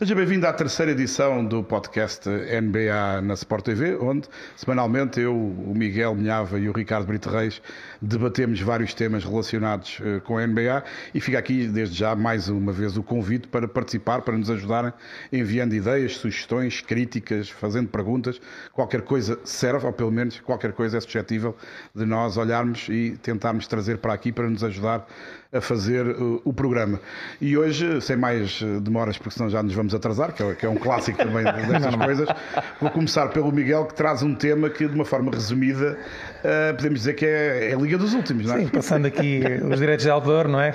Seja bem-vindo à terceira edição do podcast NBA na Sport TV, onde semanalmente eu, o Miguel Minhava e o Ricardo Brito Reis debatemos vários temas relacionados uh, com a NBA e fica aqui desde já mais uma vez o convite para participar, para nos ajudarem enviando ideias, sugestões, críticas, fazendo perguntas. Qualquer coisa serve, ou pelo menos qualquer coisa é suscetível de nós olharmos e tentarmos trazer para aqui para nos ajudar a fazer uh, o programa. E hoje, sem mais uh, demoras, porque senão já nos vamos atrasar, que é, que é um clássico também destas coisas, vou começar pelo Miguel, que traz um tema que, de uma forma resumida, uh, podemos dizer que é, é, a Liga dos Últimos, não é? Sim, passando aqui os direitos de autor, não é?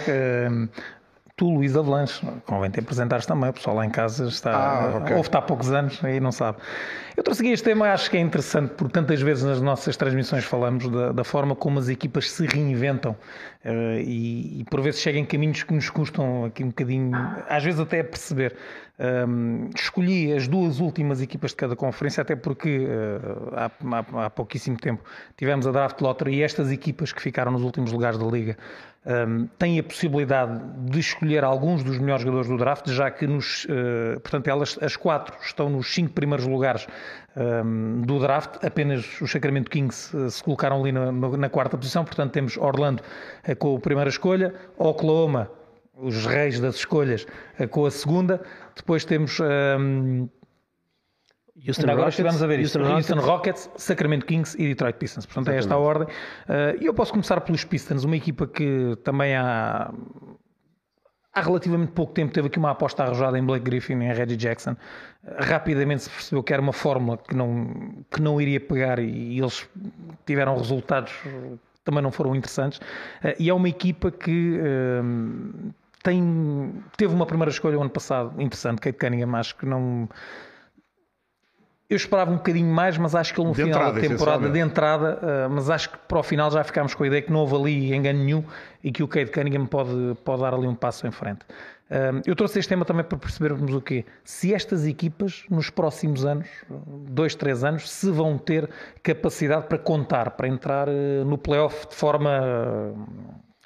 Tu, Luís Avalanche, convém te apresentares também, o pessoal lá em casa está, ah, okay. ouve-te há poucos anos e não sabe. Eu trouxe aqui este tema, acho que é interessante, porque tantas vezes nas nossas transmissões falamos da, da forma como as equipas se reinventam uh, e, e, por vezes chegam em caminhos que nos custam aqui um bocadinho, às vezes até a perceber. Um, escolhi as duas últimas equipas de cada conferência, até porque uh, há, há, há, pouquíssimo tempo tivemos a Draft Lottery e estas equipas que ficaram nos últimos lugares da Liga um, têm a possibilidade de escolher alguns dos melhores jogadores do draft, já que nos, uh, portanto, elas, as quatro estão nos cinco primeiros lugares um, do draft, apenas os Sacramento Kings uh, se colocaram ali na, na, quarta posição, portanto temos Orlando uh, com a primeira escolha, Oklahoma os reis das escolhas com a segunda. Depois temos. Um, Houston agora Rockets, estivemos a ver Houston, Houston Rockets. Sacramento Kings e Detroit Pistons. Portanto, Exatamente. é esta a ordem. Uh, e eu posso começar pelos Pistons, uma equipa que também há, há relativamente pouco tempo teve aqui uma aposta arrojada em Blake Griffin e em Reggie Jackson. Rapidamente se percebeu que era uma fórmula que não, que não iria pegar e, eles tiveram resultados que também não foram interessantes. Uh, e é uma equipa que tem, teve uma primeira escolha o ano passado interessante, Kate Cunningham, acho que não. Eu esperava um bocadinho mais, mas acho que ele no de final entrada, da temporada de entrada, uh, mas acho que para o final já ficámos com a ideia que não houve ali engano nenhum e que o Kate Cunningham pode, pode dar ali um passo em frente. Uh, eu trouxe este tema também para percebermos o quê? Se estas equipas, nos próximos anos, dois, três anos, se vão ter capacidade para contar, para entrar uh, no playoff de forma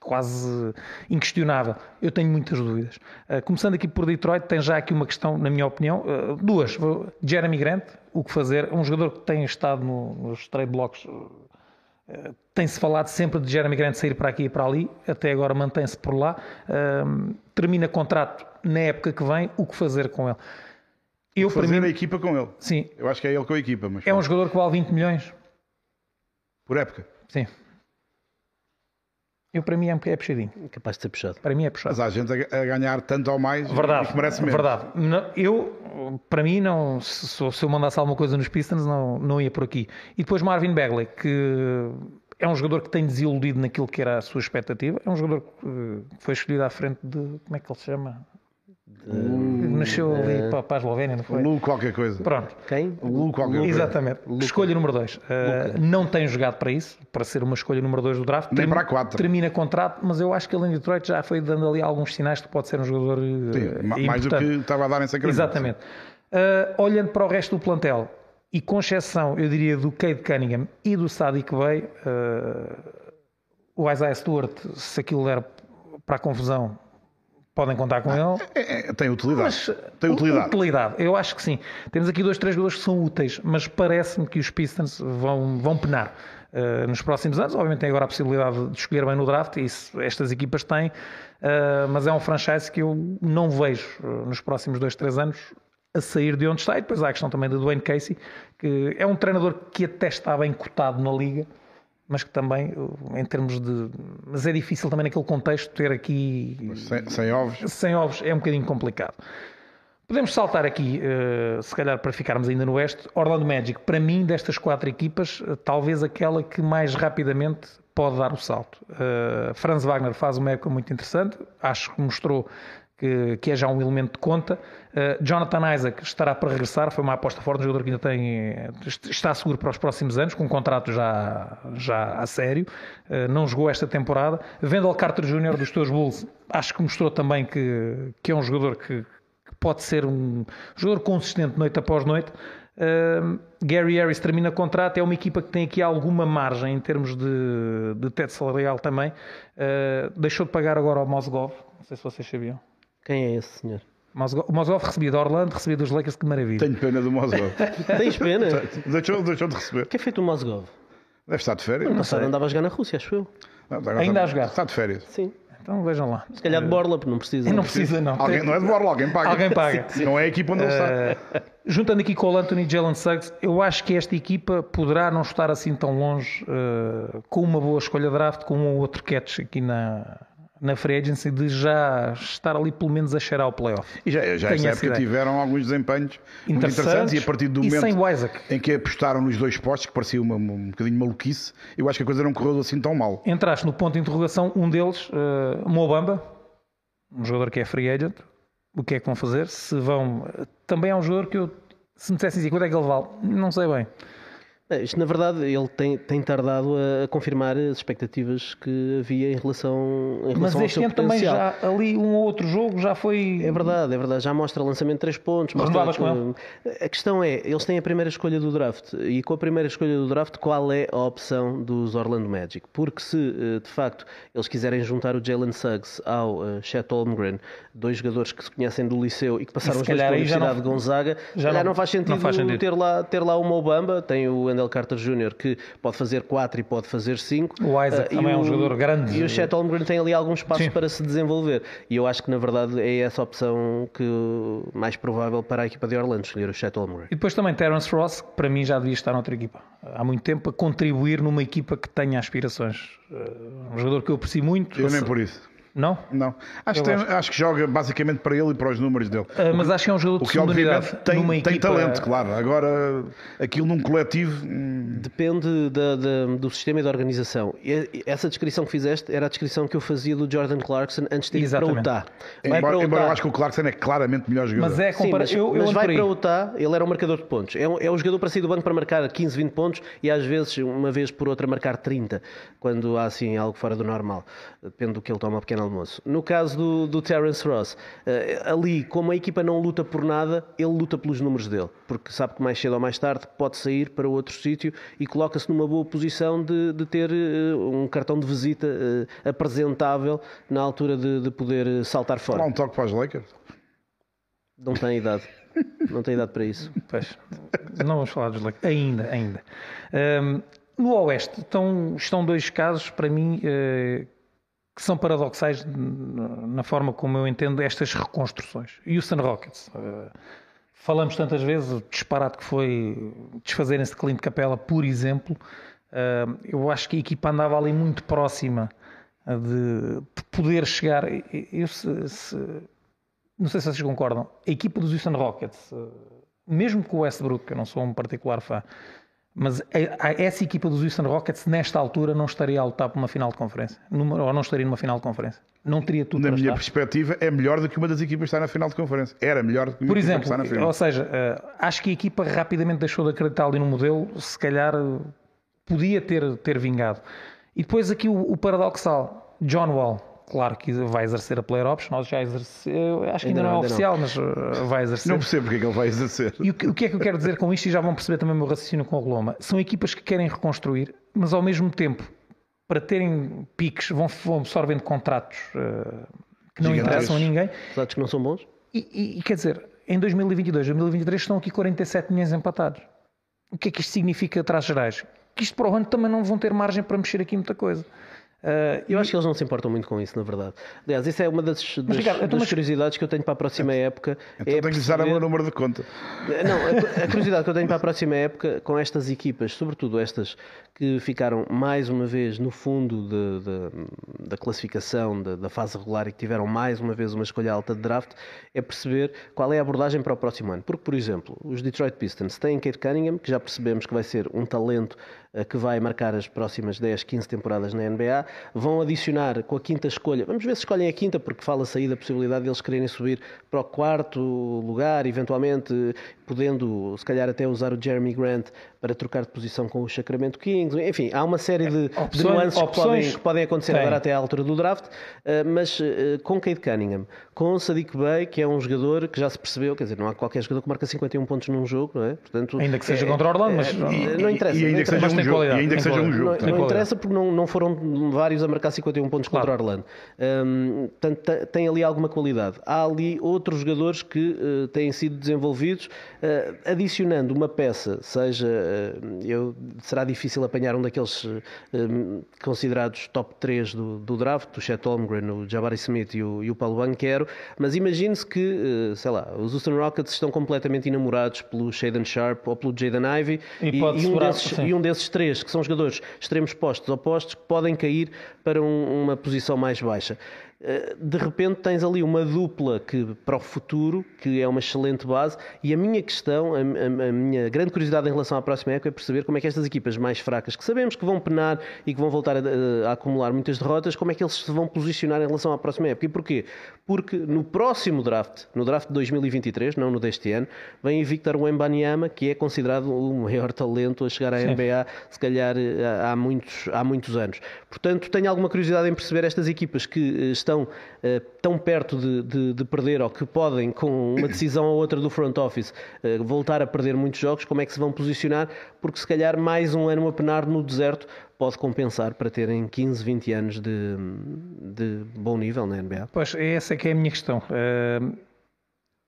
quase inquestionável. Eu tenho muitas dúvidas. Uh, começando aqui por Detroit, tem já aqui uma questão, na minha opinião, uh, duas. Jeremy Grant, o que fazer? Um jogador que tem estado no, nos trade blocks. Uh, tem-se falado sempre de Jeremy Grant sair para aqui e para ali, até agora mantém-se por lá. termina contrato na época que vem, o que fazer com ele? Eu, fazer mim, a equipa com ele. Sim. Eu acho que é ele com a equipa. Mas é um jogador que vale 20 milhões. Por época? Sim. Eu, para mim, é, é puxadinho. Capaz de ser puxado. Para mim é puxado. Mas há gente a, ganhar tanto ou mais verdade, que merece menos. Verdade. Eu, para mim, não, se, se eu mandasse alguma coisa nos Pistons, não, não ia por aqui. E depois Marvin Bagley, que é um jogador que tem desiludido naquilo que era a sua expectativa. É um jogador que foi escolhido à frente de. Como é que ele se chama? De... Nasceu ali uh, para, para a Eslovénia, não foi? Lu qualquer coisa. Pronto. Quem? Lu qualquer coisa. Exatamente. Escolha número 2. Uh, não tem jogado para isso, para ser uma escolha número 2 do draft. Nem para a 4. Termina contrato, mas eu acho que ele em Detroit já foi dando ali alguns sinais de que pode ser um jogador uh, Sim, mais do que estava a dar em Sacramento. Exatamente. Uh, olhando para o resto do plantel, e com exceção, eu diria, do Cade Cunningham e do Sadiq Bey, uh, o Isaiah Stewart, se aquilo der para a confusão, podem contar com ah, ele. É, é, tem utilidade. Mas, tem utilidade. utilidade. Eu acho que sim. Temos aqui dois, três jogadores que são úteis, mas parece-me que os Pistons vão, vão penar. Uh, nos próximos anos, obviamente tem agora a possibilidade de escolher bem no draft, e isso estas equipas têm, uh, mas é um franchise que eu não vejo uh, nos próximos dois, três anos a sair de onde está. E depois há a questão também do Dwayne Casey, que é um treinador que até está bem cotado na liga, mas que também, em termos de. Mas é difícil também naquele contexto ter aqui. Sem, sem ovos? Sem ovos é um bocadinho complicado. Podemos saltar aqui, uh, se calhar para ficarmos ainda no Oeste, Orlando Magic, para mim, destas quatro equipas, uh, talvez aquela que mais rapidamente pode dar o salto. Franz Wagner faz uma época muito interessante, acho que mostrou que, que é já um elemento de conta. Uh, Jonathan Isaac estará para regressar, foi uma aposta forte, um jogador que ainda tem, está seguro para os próximos anos, com um contrato já, já a sério, uh, não jogou esta temporada. Vendel Carter Jr. dos teus Bulls, acho que mostrou também que, que é um jogador que, que pode ser um jogador consistente noite após noite. Uh, Gary Harris termina contrato, é uma equipa que tem aqui alguma margem em termos de, de teto salarial também. Deixou de pagar agora ao Mosgov, não sei se vocês sabiam. Quem é esse senhor? O Mozgov recebia de Orlando, recebia dos Lakers, que maravilha. Tenho pena do Mozgov. Tens pena? deixou, deixou de receber. O que é feito o Mozgov? Deve estar de férias. Não, sei, andava a jogar na Rússia, acho eu. Não, Ainda está, a jogar? Está de férias. Sim. Então vejam lá. Se calhar de Borla, porque não precisa. Não precisa, não. Alguém, não é de Borla, alguém paga. Alguém paga. Sim, sim. Não é a equipa onde ele está. Uh, juntando aqui com o Anthony Jalen Suggs, eu acho que esta equipa poderá não estar assim tão longe uh, com uma boa escolha de draft, com um ou outro catch aqui na, na free agency de já estar ali pelo menos a cheirar o playoff. E já, já esta época tiveram alguns desempenhos interessantes, interessantes, e a partir do momento em que apostaram nos dois postos, que parecia uma, um bocadinho maluquice, eu acho que a coisa não correu assim tão mal. Entraste no ponto de interrogação, um deles, uh, Mobamba, um jogador que é free agent, o que é que vão fazer? Se vão... Também é um jogador que eu, se me dissessem assim, quanto é que ele vale? Não sei bem. É, isto, na verdade, ele tem, tem tardado a, confirmar as expectativas que havia em relação, em relação Mas este ano também já ali um ou outro jogo já foi. É verdade, é verdade. Já mostra lançamento de 3 pontos. Mostra, com ele? A questão é, eles têm a primeira escolha do draft. E com a primeira escolha do draft, qual é a opção dos Orlando Magic? Porque se, eh, de facto, eles quiserem juntar o Jalen Suggs ao uh, Chet Holmgren, dois jogadores que se conhecem do liceu e que passaram os dois pela Universidade não, de Gonzaga, já não, não, faz sentido, não faz sentido ter lá, ter lá uma Obama, tem o Wendell Carter Jr., que pode fazer 4 e pode fazer 5. O Isaac uh, também é um jogador grande. E o Chet Holmgren tem ali algum espaço Sim. para se desenvolver. E eu acho que, na verdade, é essa opção que mais provável para a equipa de Orlando, escolher o Chet Holmgren. E depois também Terence Ross, que para mim já devia estar noutra equipa. Há muito tempo a contribuir numa equipa que tenha aspirações. Uh, um jogador que eu aprecio muito. Eu nem por isso. Não? Não. Acho, que, tem, acho que joga basicamente para ele e para os números dele. Uh, mas acho que é um jogador de o que obviamente tem, tem equipa... talento, claro. Agora, aquilo num coletivo. Hum... Depende da, da, do sistema e da organização. E essa descrição que fizeste era a descrição que eu fazia do Jordan Clarkson antes de ir Exatamente. para o Utah. Embora, para Utah. embora eu acho que o Clarkson é claramente melhor jogador. Mas é compara... Sim, mas, eu, eu mas vai para o Utah, ele era um marcador de pontos. É um, é um jogador para sair do banco para marcar 15, 20 pontos e às vezes, uma vez por outra, marcar 30, quando há assim algo fora do normal. Depende do que ele toma ao pequeno almoço. No caso do, do Terence Ross, uh, ali, como a equipa não luta por nada, ele luta pelos números dele, porque sabe que mais cedo ou mais tarde pode sair para outro sítio e coloca-se numa boa posição de, de ter uh, um cartão de visita uh, apresentável na altura de, de poder saltar fora. Dá um toque para os Lakers? Não tem idade. Não tem idade para isso. Pois, não vamos falar dos Lakers. Ainda, ainda. Um, no Oeste estão, estão dois casos, para mim, uh, que são paradoxais na forma como eu entendo estas reconstruções. Houston Rockets. Eh, falamos tantas vezes o disparate que foi desfazerem-se de Clint Capela, por exemplo. Eh, eu acho que a equipa andava ali muito próxima de poder chegar. Eu, se, se, não sei se vocês concordam. A equipa dos Houston Rockets, eh, mesmo com o Westbrook, que eu não sou um particular fã, mas essa equipa dos Houston Rockets, nesta altura, não estaria a lutar por uma final de conferência. ou não estaria numa final de conferência. Não teria tudo Na minha estar. perspectiva, é melhor do que uma das equipas estar na final de conferência. Era melhor do que uma Por exemplo, está na final. Ou seja, eh, acho que a equipa rapidamente deixou de acreditar ali no modelo. Se calhar eh, podia ter, ter vingado. E depois aqui o, o paradoxal. John Wall claro que vai exercer a player option, nós já exerceu, acho que ainda, ainda não, é oficial, não. mas uh, vai exercer. Não percebo porque é que ele vai exercer. E o que, o que, é que eu quero dizer com isto, e já vão perceber também o meu raciocínio com o Roma, são equipas que querem reconstruir, mas ao mesmo tempo, para terem piques, vão, vão absorvendo contratos uh, que não interessam a ninguém. Contratos que não são bons? E, e, e quer dizer, em 2022, 2023 estão aqui 47 milhões empatados. O que é que isto significa atrás gerais? Que isto para o ano também não vão ter margem para mexer aqui muita coisa. Uh, eu acho que eles não se importam muito com isso, na verdade. Aliás, isso é uma das, das, mas, Ricardo, das mas... curiosidades que eu tenho para a próxima época. Então é tenho que dar o meu número de conta. Não, a, a, curiosidade que eu tenho para a próxima época com estas equipas, sobretudo estas que ficaram mais uma vez no fundo de, de, da classificação da, da, fase regular e que tiveram mais uma vez uma escolha alta de draft, é perceber qual é a abordagem para o próximo ano. Porque, por exemplo, os Detroit Pistons têm Kate Cunningham, que já percebemos que vai ser um talento que vai marcar as próximas 10, 15 temporadas na NBA vão adicionar com a quinta escolha. Vamos ver se escolhem a quinta, porque fala-se aí da possibilidade de eles quererem subir para o quarto lugar, eventualmente podendo, se calhar, até usar o Jeremy Grant para trocar de posição com o Sacramento Kings. Enfim, há uma série de, opções, de nuances opções, que, podem, que podem acontecer tem. agora até à altura do draft, eh, mas eh, com Cade Cunningham, com Sadiq Bey, que é um jogador que já se percebeu, quer dizer, não há qualquer jogador que marca 51 pontos num jogo, não é? Portanto, ainda que seja é, contra o Orlando, mas é, não interessa. E, ainda não que seja um um jogo. E ainda que seja um jogo. Não, não interessa porque não, não foram vários a marcar 51 pontos claro. contra Orlando. Um, portanto, tem ali alguma qualidade. Há ali outros jogadores que uh, têm sido desenvolvidos, uh, adicionando uma peça, seja, uh, eu, será difícil apanhar um daqueles considerados top 3 do, do draft, o Chet Holmgren, o Jabari Smith e o, e o Paulo Banquero, mas imagine-se que, sei lá, os Houston Rockets estão completamente enamorados pelo Shaden Sharp ou pelo Jaden Ivey e, e, e, um desses, e, um desses, três, que são jogadores extremos postos opostos, que podem cair para um, uma posição mais baixa. Eh, de repente tens ali uma dupla que para o futuro, que é uma excelente base, e a minha questão, a, a, a, minha grande curiosidade em relação à próxima época é perceber como é que estas equipas mais fracas, que sabemos que vão penar e que vão voltar a, a acumular muitas derrotas, como é que eles se vão posicionar em relação à próxima época. E porquê? Porque no próximo draft, no draft de 2023, não no deste ano, vem Victor Wembanyama, que é considerado o maior talento a chegar à Sim. NBA, se calhar eh, há muitos, há muitos anos. Portanto, tenho alguma curiosidade em perceber estas equipas que estão estão uh, tão perto de, de, de, perder ou que podem, com uma decisão ou outra do front office, uh, voltar a perder muitos jogos, como é que se vão posicionar? Porque se calhar mais um ano a penar no deserto pode compensar para terem 15, 20 anos de, de bom nível na NBA. Pois, essa é que é a minha questão. Uh...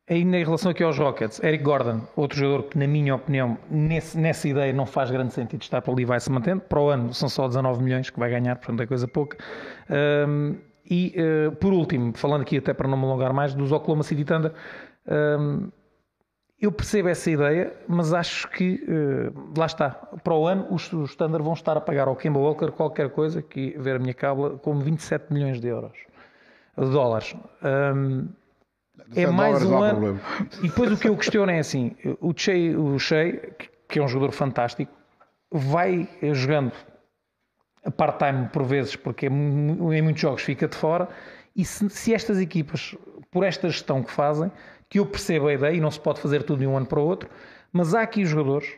Ainda em relação aqui aos Rockets, Eric Gordon, outro jogador que, na minha opinião, nesse, nessa ideia não faz grande sentido estar para ali, vai se mantendo. Para o ano são só 19 milhões que vai ganhar, portanto é coisa pouca. Um, e, uh, por último, falando aqui até para não me alongar mais, dos Oklahoma City Thunder, um, eu percebo essa ideia, mas acho que, uh, lá está, para o ano os, os Thunder vão estar a pagar ao Kemba Walker qualquer coisa, que ver a minha cábula, como 27 milhões de euros, de dólares. Um, é mais um ano. Problema. E depois o que eu questiono é assim: o Shea, o Shea, que é um jogador fantástico, vai jogando a part-time por vezes, porque em muitos jogos fica de fora. E se, se, estas equipas, por esta gestão que fazem, que eu percebo a ideia, e não se pode fazer tudo de um ano para o outro, mas há aqui jogadores,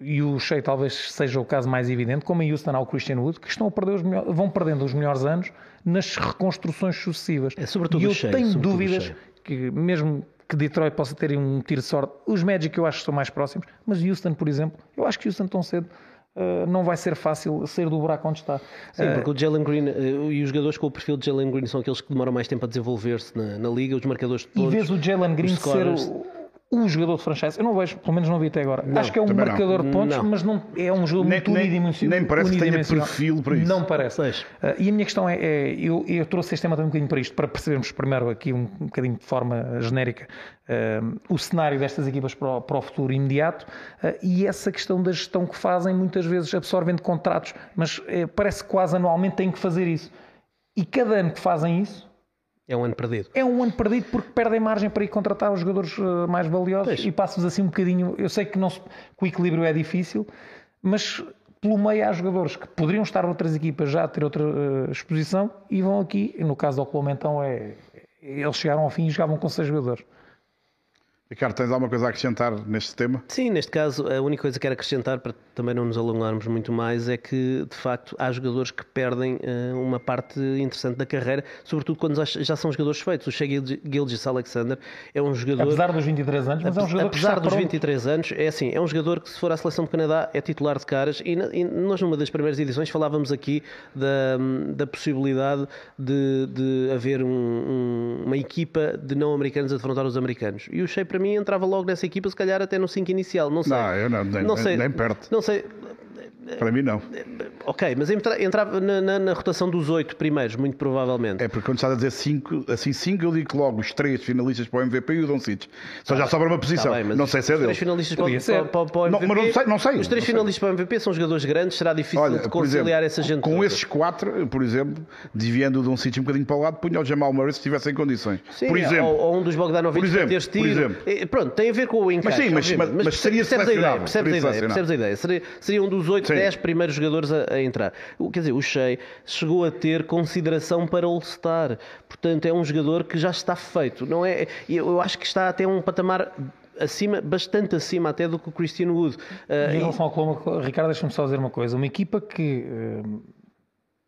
e o Shea talvez seja o caso mais evidente, como em Houston há o Christian Wood, que estão a perder os melhores, vão perdendo os melhores anos nas reconstruções sucessivas. É sobretudo e eu Shea, tenho dúvidas que mesmo que Detroit possa ter um tiro de sorte, os Magic eu acho que são mais próximos, mas Houston, por exemplo, eu acho que Houston tão cedo não vai ser fácil sair do buraco onde está. Sim, uh, porque o Jalen Green uh, e os jogadores com o perfil de Jalen Green são aqueles que demoram mais tempo a desenvolver-se na, na, liga, os marcadores de todos. E vês o Jalen Green ser o, o jogador de franchise, eu não vejo, pelo menos não vi até agora. Não, Acho que é um marcador não. de pontos, não. mas não é um jogador nem, muito unidimensional. Nem parece que tenha perfil para isso. Não parece. Uh, e a minha questão é, é eu, eu, trouxe este tema também um bocadinho para isto, para percebermos primeiro aqui um, um bocadinho de forma genérica uh, o cenário destas equipas para o, para o futuro imediato uh, e essa questão da gestão que fazem, muitas vezes absorvendo contratos, mas parece que quase anualmente têm que fazer isso. E cada ano que fazem isso, é um ano perdido. É um ano perdido porque perdem margem para ir contratar os jogadores eh, mais valiosos pois. e passamos assim um bocadinho. Eu sei que, não se, que o equilíbrio é difícil, mas pelo meio há jogadores que poderiam estar outras equipas já a ter outra uh, exposição e vão aqui. No caso do Oklahoma, então, é, eles chegaram ao fim e jogavam com seis jogadores. Ricardo, tens alguma coisa a acrescentar neste tema? Sim, neste caso, a única coisa que quero acrescentar, para também não nos alongarmos muito mais, é que, de facto, há jogadores que perdem uh, uma parte interessante da carreira, sobretudo quando já, são jogadores feitos. O Shea Gilgis Alexander é um jogador... Apesar dos 23 anos, mas é um jogador Apesar que dos pronto. 23 anos, é assim, é um jogador que, se for à Seleção do Canadá, é titular de caras, e, e nós, numa das primeiras edições, falávamos aqui da, da possibilidade de, de haver um, um, uma equipa de não-americanos a defrontar os americanos. E o Shea, para mim entrava logo nessa equipa, se calhar até no 5 inicial, não sei. Não, eu não, nem, não sei, nem perto. Não sei, para mim, não. Ok, mas entra, entrava na, na, na, rotação dos oito primeiros, muito provavelmente. É porque quando estás a dizer cinco, assim, cinco eu digo logo os três finalistas para o MVP e o Doncic. Só já sobra uma posição. Tá bem, não sei se é dele. Os três finalistas para, para, para, o MVP. Não, mas não sei, não sei. Os três finalistas para o MVP são jogadores grandes, será difícil Olha, de conciliar exemplo, essa gente. Com toda. esses quatro, por exemplo, desviando o Doncic um bocadinho para o lado, punha o Jamal Murray se estivesse em condições. Sim, por exemplo. Ou, ou um dos Bogdanovich para ter tiro. Pronto, tem a ver com o encaixe. Mas sim, mas, mas, mas seria percebes a ideia, percebes a ideia, percebes a ideia. Seria, seria um dos oito, dez primeiros jogadores a, a entrar. Quer dizer, o Shea chegou a ter consideração para All-Star. Portanto, é um jogador que já está feito. Não é, eu acho que está até um patamar acima, bastante acima até do que o Christian Wood. Uh, em relação ao Colombo, Ricardo, deixa-me só dizer uma coisa. Uma equipa que uh,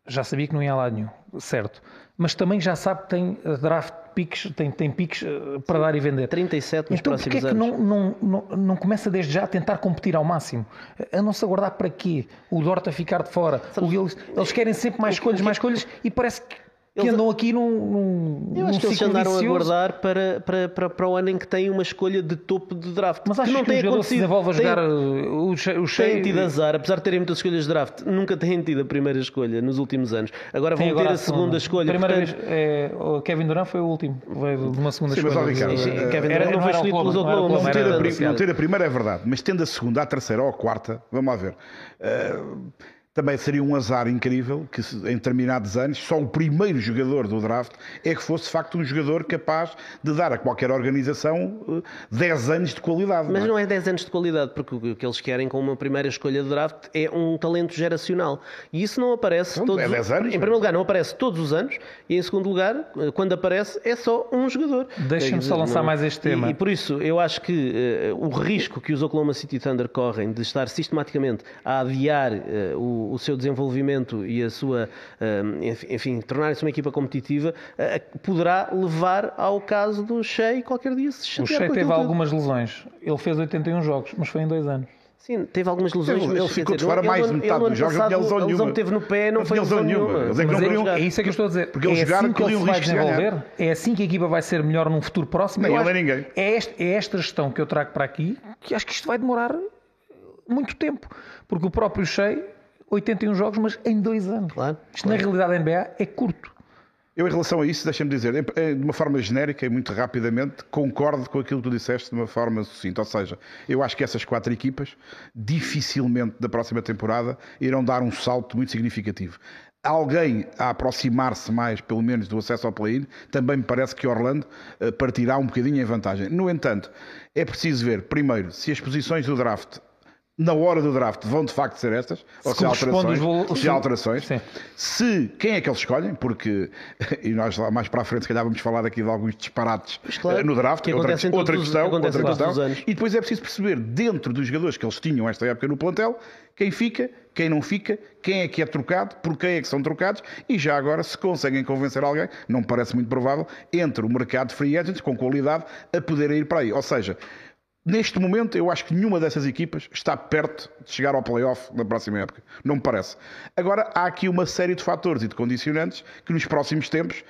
já sabia que não ia lado nenhum, certo, mas também já sabe que tem draft piques, tem, tem piques eh, para dar e vender. 37 nos então, próximos é que anos. Não, não, não, não começa desde já a tentar competir ao máximo? A não se aguardar para quê? O Dorta a ficar de fora. Eles, eles querem sempre mais escolhas, mais escolhas e parece que que eles, andam aqui num, num Eu acho que eles andaram vicioso. a guardar para, para, para, para, o ano em que têm uma escolha de topo de draft. Mas acho que, não que tem o se desenvolve a jogar tem, o, o cheio... Têm tido azar, apesar de terem muitas escolhas de draft, nunca têm tido a primeira escolha nos últimos anos. Agora vão ter a, segunda escolha. Primeira portanto... vez, é, o Kevin Durant foi o último, veio de uma segunda sim, escolha. Mas, Ricardo, sim, sim, Kevin Durant não foi escolhido pelos Oklahoma. Não, ter a, não ter a primeira é verdade, mas tendo a segunda, a terceira ou a quarta, vamos lá ver. Uh, também seria um azar incrível que em determinados anos só o primeiro jogador do draft é que fosse de facto um jogador capaz de dar a qualquer organização 10 eh, anos de qualidade. Mas não é? não é 10 anos de qualidade, porque o que eles querem com uma primeira escolha de draft é um talento geracional. E isso não aparece não, todos é 10 anos, Em primeiro lugar, não aparece todos os anos, e em segundo lugar, eh, quando aparece, é só um jogador. Deixa-me só lançar não... mais este tema. E, e, por isso, eu acho que uh, o risco que os Oklahoma City Thunder correm de estar sistematicamente a adiar uh, o, o seu desenvolvimento e a sua, enfim, tornar-se uma equipa competitiva, poderá levar ao caso do Shea qualquer dia se chatear O Shea teve algumas lesões. Ele fez 81 jogos, mas foi em dois anos. Sim, teve algumas lesões. Ele, ele ficou de fora mais de metade dos jogos, não tinha lesão nenhuma. que teve no pé não foi lesão nenhuma. Mas é, não é, é isso é que eu estou a dizer. Porque ele é jogar assim que ele vai desenvolver, é assim que a equipa vai ser melhor num futuro próximo. Nem ele nem ninguém. É, este, é esta gestão que eu trago para aqui que acho que isto vai demorar muito tempo. Porque o próprio Shea 81 jogos, mas em dois anos. Claro, Isto claro. na realidade da NBA é curto. Eu, em relação a isso, deixa-me dizer, de uma forma genérica e muito rapidamente, concordo com aquilo que tu disseste de uma forma sucinta. Ou seja, eu acho que essas quatro equipas, dificilmente da próxima temporada, irão dar um salto muito significativo. Alguém a aproximar-se mais, pelo menos, do acesso ao play-in, também me parece que Orlando eh, partirá um bocadinho em vantagem. No entanto, é preciso ver, primeiro, se as posições do draft na hora do draft vão de facto ser estas, se ou se há alterações, se há alterações. se quem é que eles escolhem, porque e nós lá mais para a frente se calhar vamos falar aqui de alguns disparates claro, eh, no draft, que outra, outra questão, outra questão. E depois é preciso perceber dentro dos jogadores que eles tinham esta época no plantel, quem fica, quem não fica, quem é que é trocado, por quem é que são trocados e já agora se conseguem convencer alguém, não parece muito provável, entre o mercado de free agents com qualidade a poder ir para aí. Ou seja, Neste momento, eu acho que nenhuma dessas equipas está perto de chegar ao playoff na próxima época. Não me parece. Agora, há aqui uma série de fatores e de condicionantes que nos próximos tempos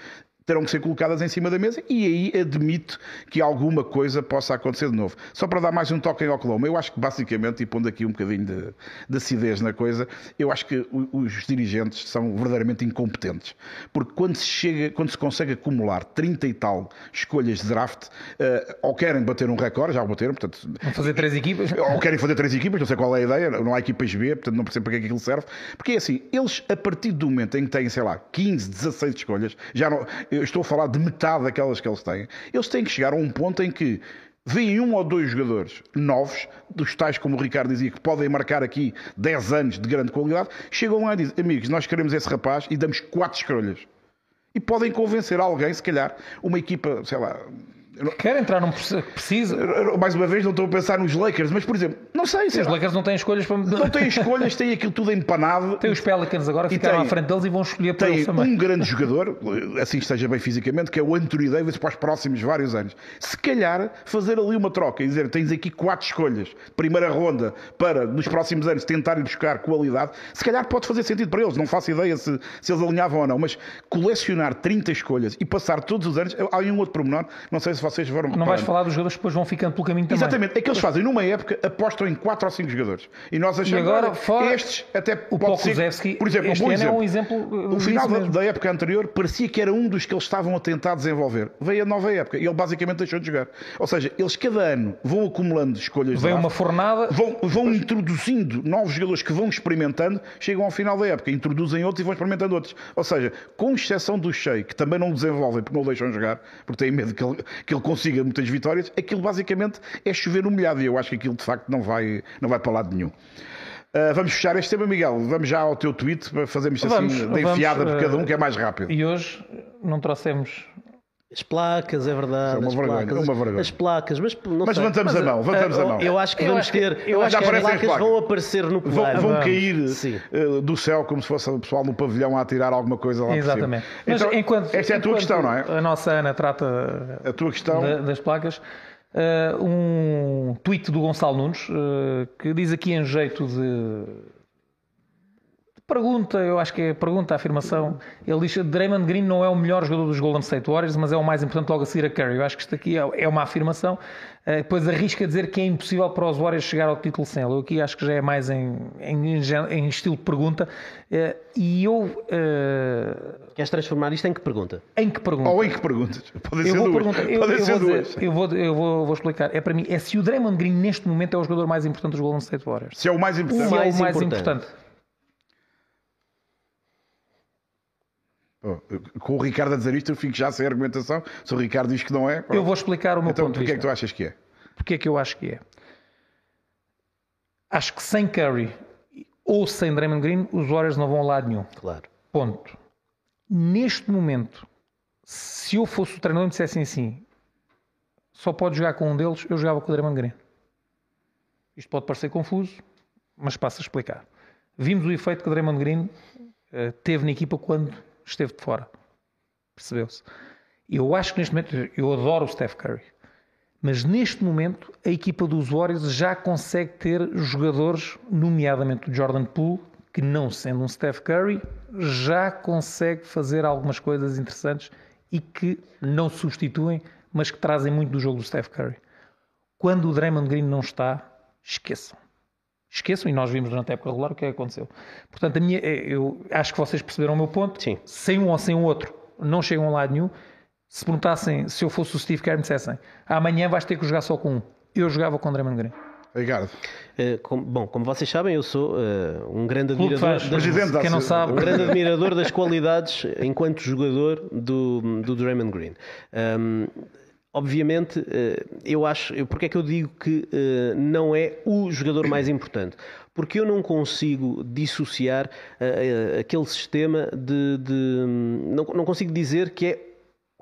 terão que ser colocadas em cima da mesa e aí admito que alguma coisa possa acontecer de novo. Só para dar mais um toque em Oklahoma, eu acho que basicamente, e pondo aqui um bocadinho de, de acidez na coisa, eu acho que os dirigentes são verdadeiramente incompetentes. Porque quando se chega, quando se consegue acumular 30 e tal escolhas de draft, uh, ou querem bater um recorde, já o bateram, portanto... Vão fazer três equipas? Ou querem fazer três equipas, não sei qual é a ideia, não há equipas B, portanto não percebo para que é que aquilo serve. Porque é assim, eles a partir do momento em que têm, sei lá, 15, 16 escolhas, já não eu estou a falar de metade daquelas que eles têm, eles têm que chegar a um ponto em que veem um ou dois jogadores novos, dos tais, como o Ricardo dizia, que podem marcar aqui 10 anos de grande qualidade, chegam lá e dizem, amigos, nós queremos esse rapaz e damos quatro escolhas. E podem convencer alguém, se calhar, uma equipa, sei lá, Quer entrar num precisa. Mais uma vez, não estou a pensar nos Lakers, mas por exemplo, não sei. Sim, os Lakers não têm escolhas para. Não têm escolhas, têm aquilo tudo empanado. Tem os Pelicans agora, ficaram tem, à frente deles e vão escolher para eles também. um grande jogador, assim esteja bem fisicamente, que é o Anthony Davis para os próximos vários anos. Se calhar fazer ali uma troca e dizer tens aqui quatro escolhas, primeira ronda, para nos próximos anos tentarem buscar qualidade, se calhar pode fazer sentido para eles. Não faço ideia se, se eles alinhavam ou não, mas colecionar 30 escolhas e passar todos os anos. Há um outro pormenor, não sei se vocês foram. Não vais falar dos jogadores que depois vão ficando pelo caminho também. Exatamente, é que eles fazem numa época, apostam em 4 ou 5 jogadores. E nós achamos e agora, fora estes até o pode ser, por exemplo, este um exemplo, exemplo. é um exemplo o final da, da, época anterior parecia que era um dos que eles estavam a tentar desenvolver. Veio a nova época e ele basicamente deixou de jogar. Ou seja, eles cada ano vão acumulando escolhas. Vem uma fornada. Vão, vão introduzindo novos jogadores que vão experimentando, chegam ao final da época, introduzem outros e vão experimentando outros. Ou seja, com exceção do Shea, que também não desenvolvem porque não o deixam jogar, porque têm medo que ele, que ele consiga muitas vitórias, aquilo basicamente é chover no molhado e eu acho que aquilo de facto não vai, não vai para lado nenhum. Uh, vamos fechar este tema, Miguel. Vamos já ao teu tweet para fazermos assim da enfiada por cada um, que é mais rápido. E hoje não trouxemos As placas, é verdade. É uma as vergonha, placas, uma vergonha. As placas, mas não Mas sei. levantamos a mão, levantamos a eu- mão. Eu acho que Eu vamos acho que- ter. eu Eu acho que que as aparecem as placas vão placas. aparecer no Vão, polar. vão Vão. cair Sim. eh, do céu como se fosse o pessoal no pavilhão a atirar alguma coisa lá por cima. Exatamente. Mas Então, enquanto, esta é a tua questão, não é? A nossa Ana trata A tua questão. da- das placas. uh, um tweet do Gonçalo Nunes uh, que diz aqui em jeito de pergunta, eu acho que é pergunta, afirmação. Ele diz que Draymond Green não é o melhor jogador dos Golden State Warriors, mas é o mais importante logo a seguir a Curry. Eu acho que isto aqui é é uma afirmação. Uh, depois arrisca dizer que é impossível para os Warriors chegar ao título sem ele. Eu aqui acho que já é mais em, em, em estilo de pergunta. Uh, e eu. uh, Queres transformar isto em que pergunta? em que pergunta? Ou em que perguntas? Podem ser Eu vou duas. perguntar, eu, Podem eu ser vou, duas. dizer, eu, vou, eu vou, vou explicar. É para mim, é se o Draymond Green neste momento é o jogador mais importante dos Golden State Warriors. Se é o mais Se importante. é o mais mais importante. importante. Oh, Com o Ricardo a dizer isto, eu fico já sem argumentação. Se o Ricardo diz que não é. pronto. Eu vou explicar o meu Então, ponto de porquê é vista. que tu achas que é? Porquê é que eu acho que é? Acho que sem Curry ou sem Draymond Green, os Warriors não vão a lado nenhum. Claro. Ponto. Neste momento, se eu fosse o treinador e me dissessem assim, só pode jogar com um deles, eu jogava com o Draymond Green. Isto pode parecer confuso, mas passo a explicar. Vimos o efeito que o Draymond Green eh, teve na equipa quando esteve de fora. Percebeu-se? Eu acho que neste momento, eu adoro o Steph Curry, mas neste momento a equipa dos Warriors já consegue ter jogadores, nomeadamente o Jordan Poole, que não sendo um Steph Curry, já consegue fazer algumas coisas interessantes e que não substituem, mas que trazem muito do jogo do Steph Curry. Quando o Draymond Green não está, esqueçam. Esqueçam, e nós vimos durante a época regular o que é que aconteceu. Portanto, a minha, é, eu acho que vocês perceberam o meu ponto. Sim. Sem um ou sem o outro, não chegam a lado nenhum. Se perguntassem, se eu fosse o Steve Kerr, me dissessem amanhã vais ter que jogar só com um. Eu jogava com o Draymond Green. Ricardo. Eh, com- bom, como vocês sabem, eu sou eh, um grande admirador. fãs. das- Quem não sabe, um grande admirador das qualidades enquanto jogador do, do Draymond Green. Um, obviamente, eh, eu acho. Porque é que eu digo que eh, não é o jogador mais importante? Porque eu não consigo dissociar eh, aquele sistema de. de- não, não consigo dizer que é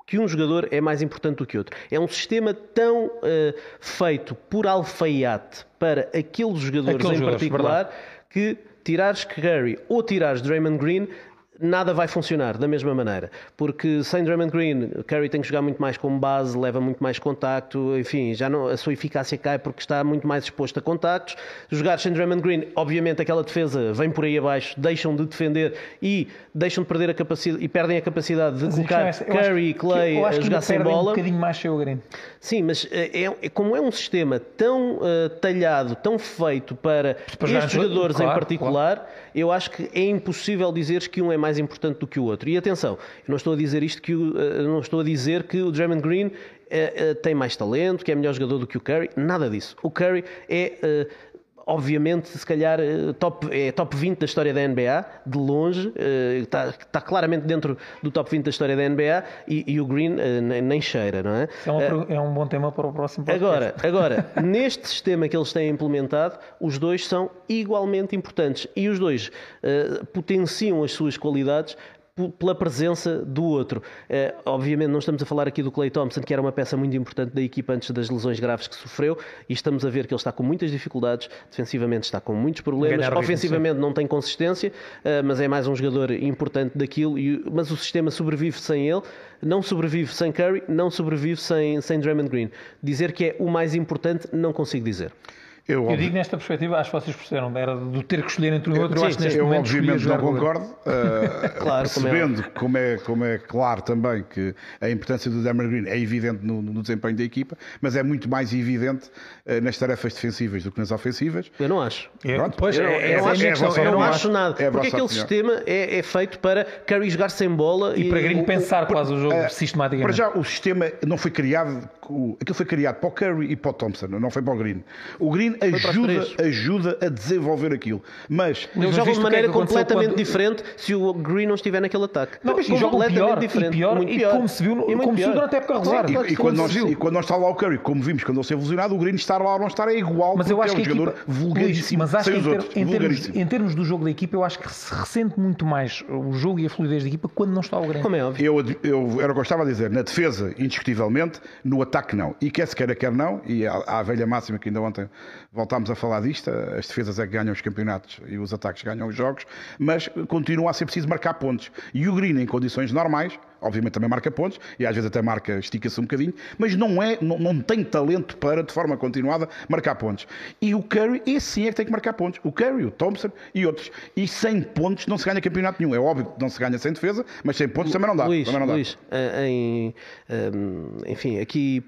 que um jogador é mais importante do que outro. É um sistema tão eh, feito por alfaiate para aqueles jogadores Aqueles em jogadores, particular que tirares Curry ou tirares Draymond Green nada vai funcionar da mesma maneira. Porque sem Draymond Green, Curry tem que jogar muito mais como base, leva muito mais contacto, enfim, já não, a sua eficácia cai porque está muito mais exposto a contactos. Jogar sem Draymond Green, obviamente aquela defesa vem por aí abaixo, deixam de defender e deixam de perder a capacidade e perdem a capacidade de Mas colocar é Curry e que- Clay eu a acho que jogar sem bola. um bocadinho mais sem o Green. Sim, mas eh, é, é- como é um sistema tão eh, talhado, tão feito para estes jogadores claro, em particular, eu acho que é impossível dizeres que um é mais importante do que o outro. E atenção, eu não estou a dizer isto que o, eh, não estou a dizer que o Draymond Green eh, eh, tem mais talento, que é melhor jogador do que o Curry, nada disso. O Curry é obviamente, se calhar, eh, top, é top 20 da história da NBA, de longe, eh, está, está claramente dentro do top 20 da história da NBA e, e o Green eh, nem, cheira, não é? É, uma é um bom tema para o próximo podcast. Agora, agora, neste sistema que eles têm implementado, os dois são igualmente importantes e os dois eh, potenciam as suas qualidades pela presença do outro. Eh, obviamente não estamos a falar aqui do Clay Thompson, que era uma peça muito importante da equipa antes das lesões graves que sofreu, e estamos a ver que ele está com muitas dificuldades, defensivamente está com muitos problemas, Ganhar ofensivamente não tem consistência, eh, mas é mais um jogador importante daquilo, e, mas o sistema sobrevive sem ele, não sobrevive sem Curry, não sobrevive sem, sem Draymond Green. Dizer que é o mais importante, não consigo dizer. Eu, Eu digo nesta perspectiva, acho que vocês perceberam, era do ter que escolher entre um e outro, eu sim, acho que sim, neste eu momento obviamente não o concordo, uh, Claro, como é percebendo como é, como é claro também que a importância do Draymond Green é evidente no, no desempenho da equipa, mas é muito mais evidente uh, nas tarefas defensivas do que nas ofensivas. Eu não acho. É, Pronto. pois, Eu, é, eu não é acho, minha a questão. eu não opinião. acho nada. É porque aquele opinião. sistema é, é feito para Curry jogar sem bola E para Green o- pensar quase o jogo Eh, sistematicamente. Para já, o sistema não foi criado, o- aquilo foi criado para o Curry e para o Thompson, não foi para o Green. O Green ajuda, ajuda a desenvolver aquilo. Mas ele joga de maneira é completamente quando... diferente se o Green não estiver naquele ataque. Não, mas completamente pior, diferente. E pior, muito pior. E como se viu, no, como se viu durante a época regular. E, e, quando nós, e quando nós está lá o Curry, como vimos quando ele se evolucionado, o Green estar lá ou não estar é igual, mas eu acho é um que jogador equipa, vulgaríssimo. Mas acho que em, ter, em, termos, em, termos, do jogo da equipa, eu acho que se ressente muito mais o jogo e a fluidez da equipa quando não está o Green. Como é óbvio. Eu, eu, era o que eu estava a dizer, na defesa, indiscutivelmente, no ataque não. E quer se queira, quer não, e há a velha máxima que ainda ontem voltámos a falar disto, as defesas é que ganham os campeonatos e os ataques ganham os jogos, mas continua a ser preciso marcar pontos. E o Green, em condições normais, obviamente também marca pontos, e às vezes até marca, estica-se um bocadinho, mas não, é, não, não tem talento para, de forma continuada, marcar pontos. E o Curry, esse sim é que tem que marcar pontos. O Curry, o Thompson e outros. E sem pontos não se ganha campeonato nenhum. É óbvio que não se ganha sem defesa, mas sem pontos também não dá. Luís, também não dá. Luís eh, em, eh, enfim, aqui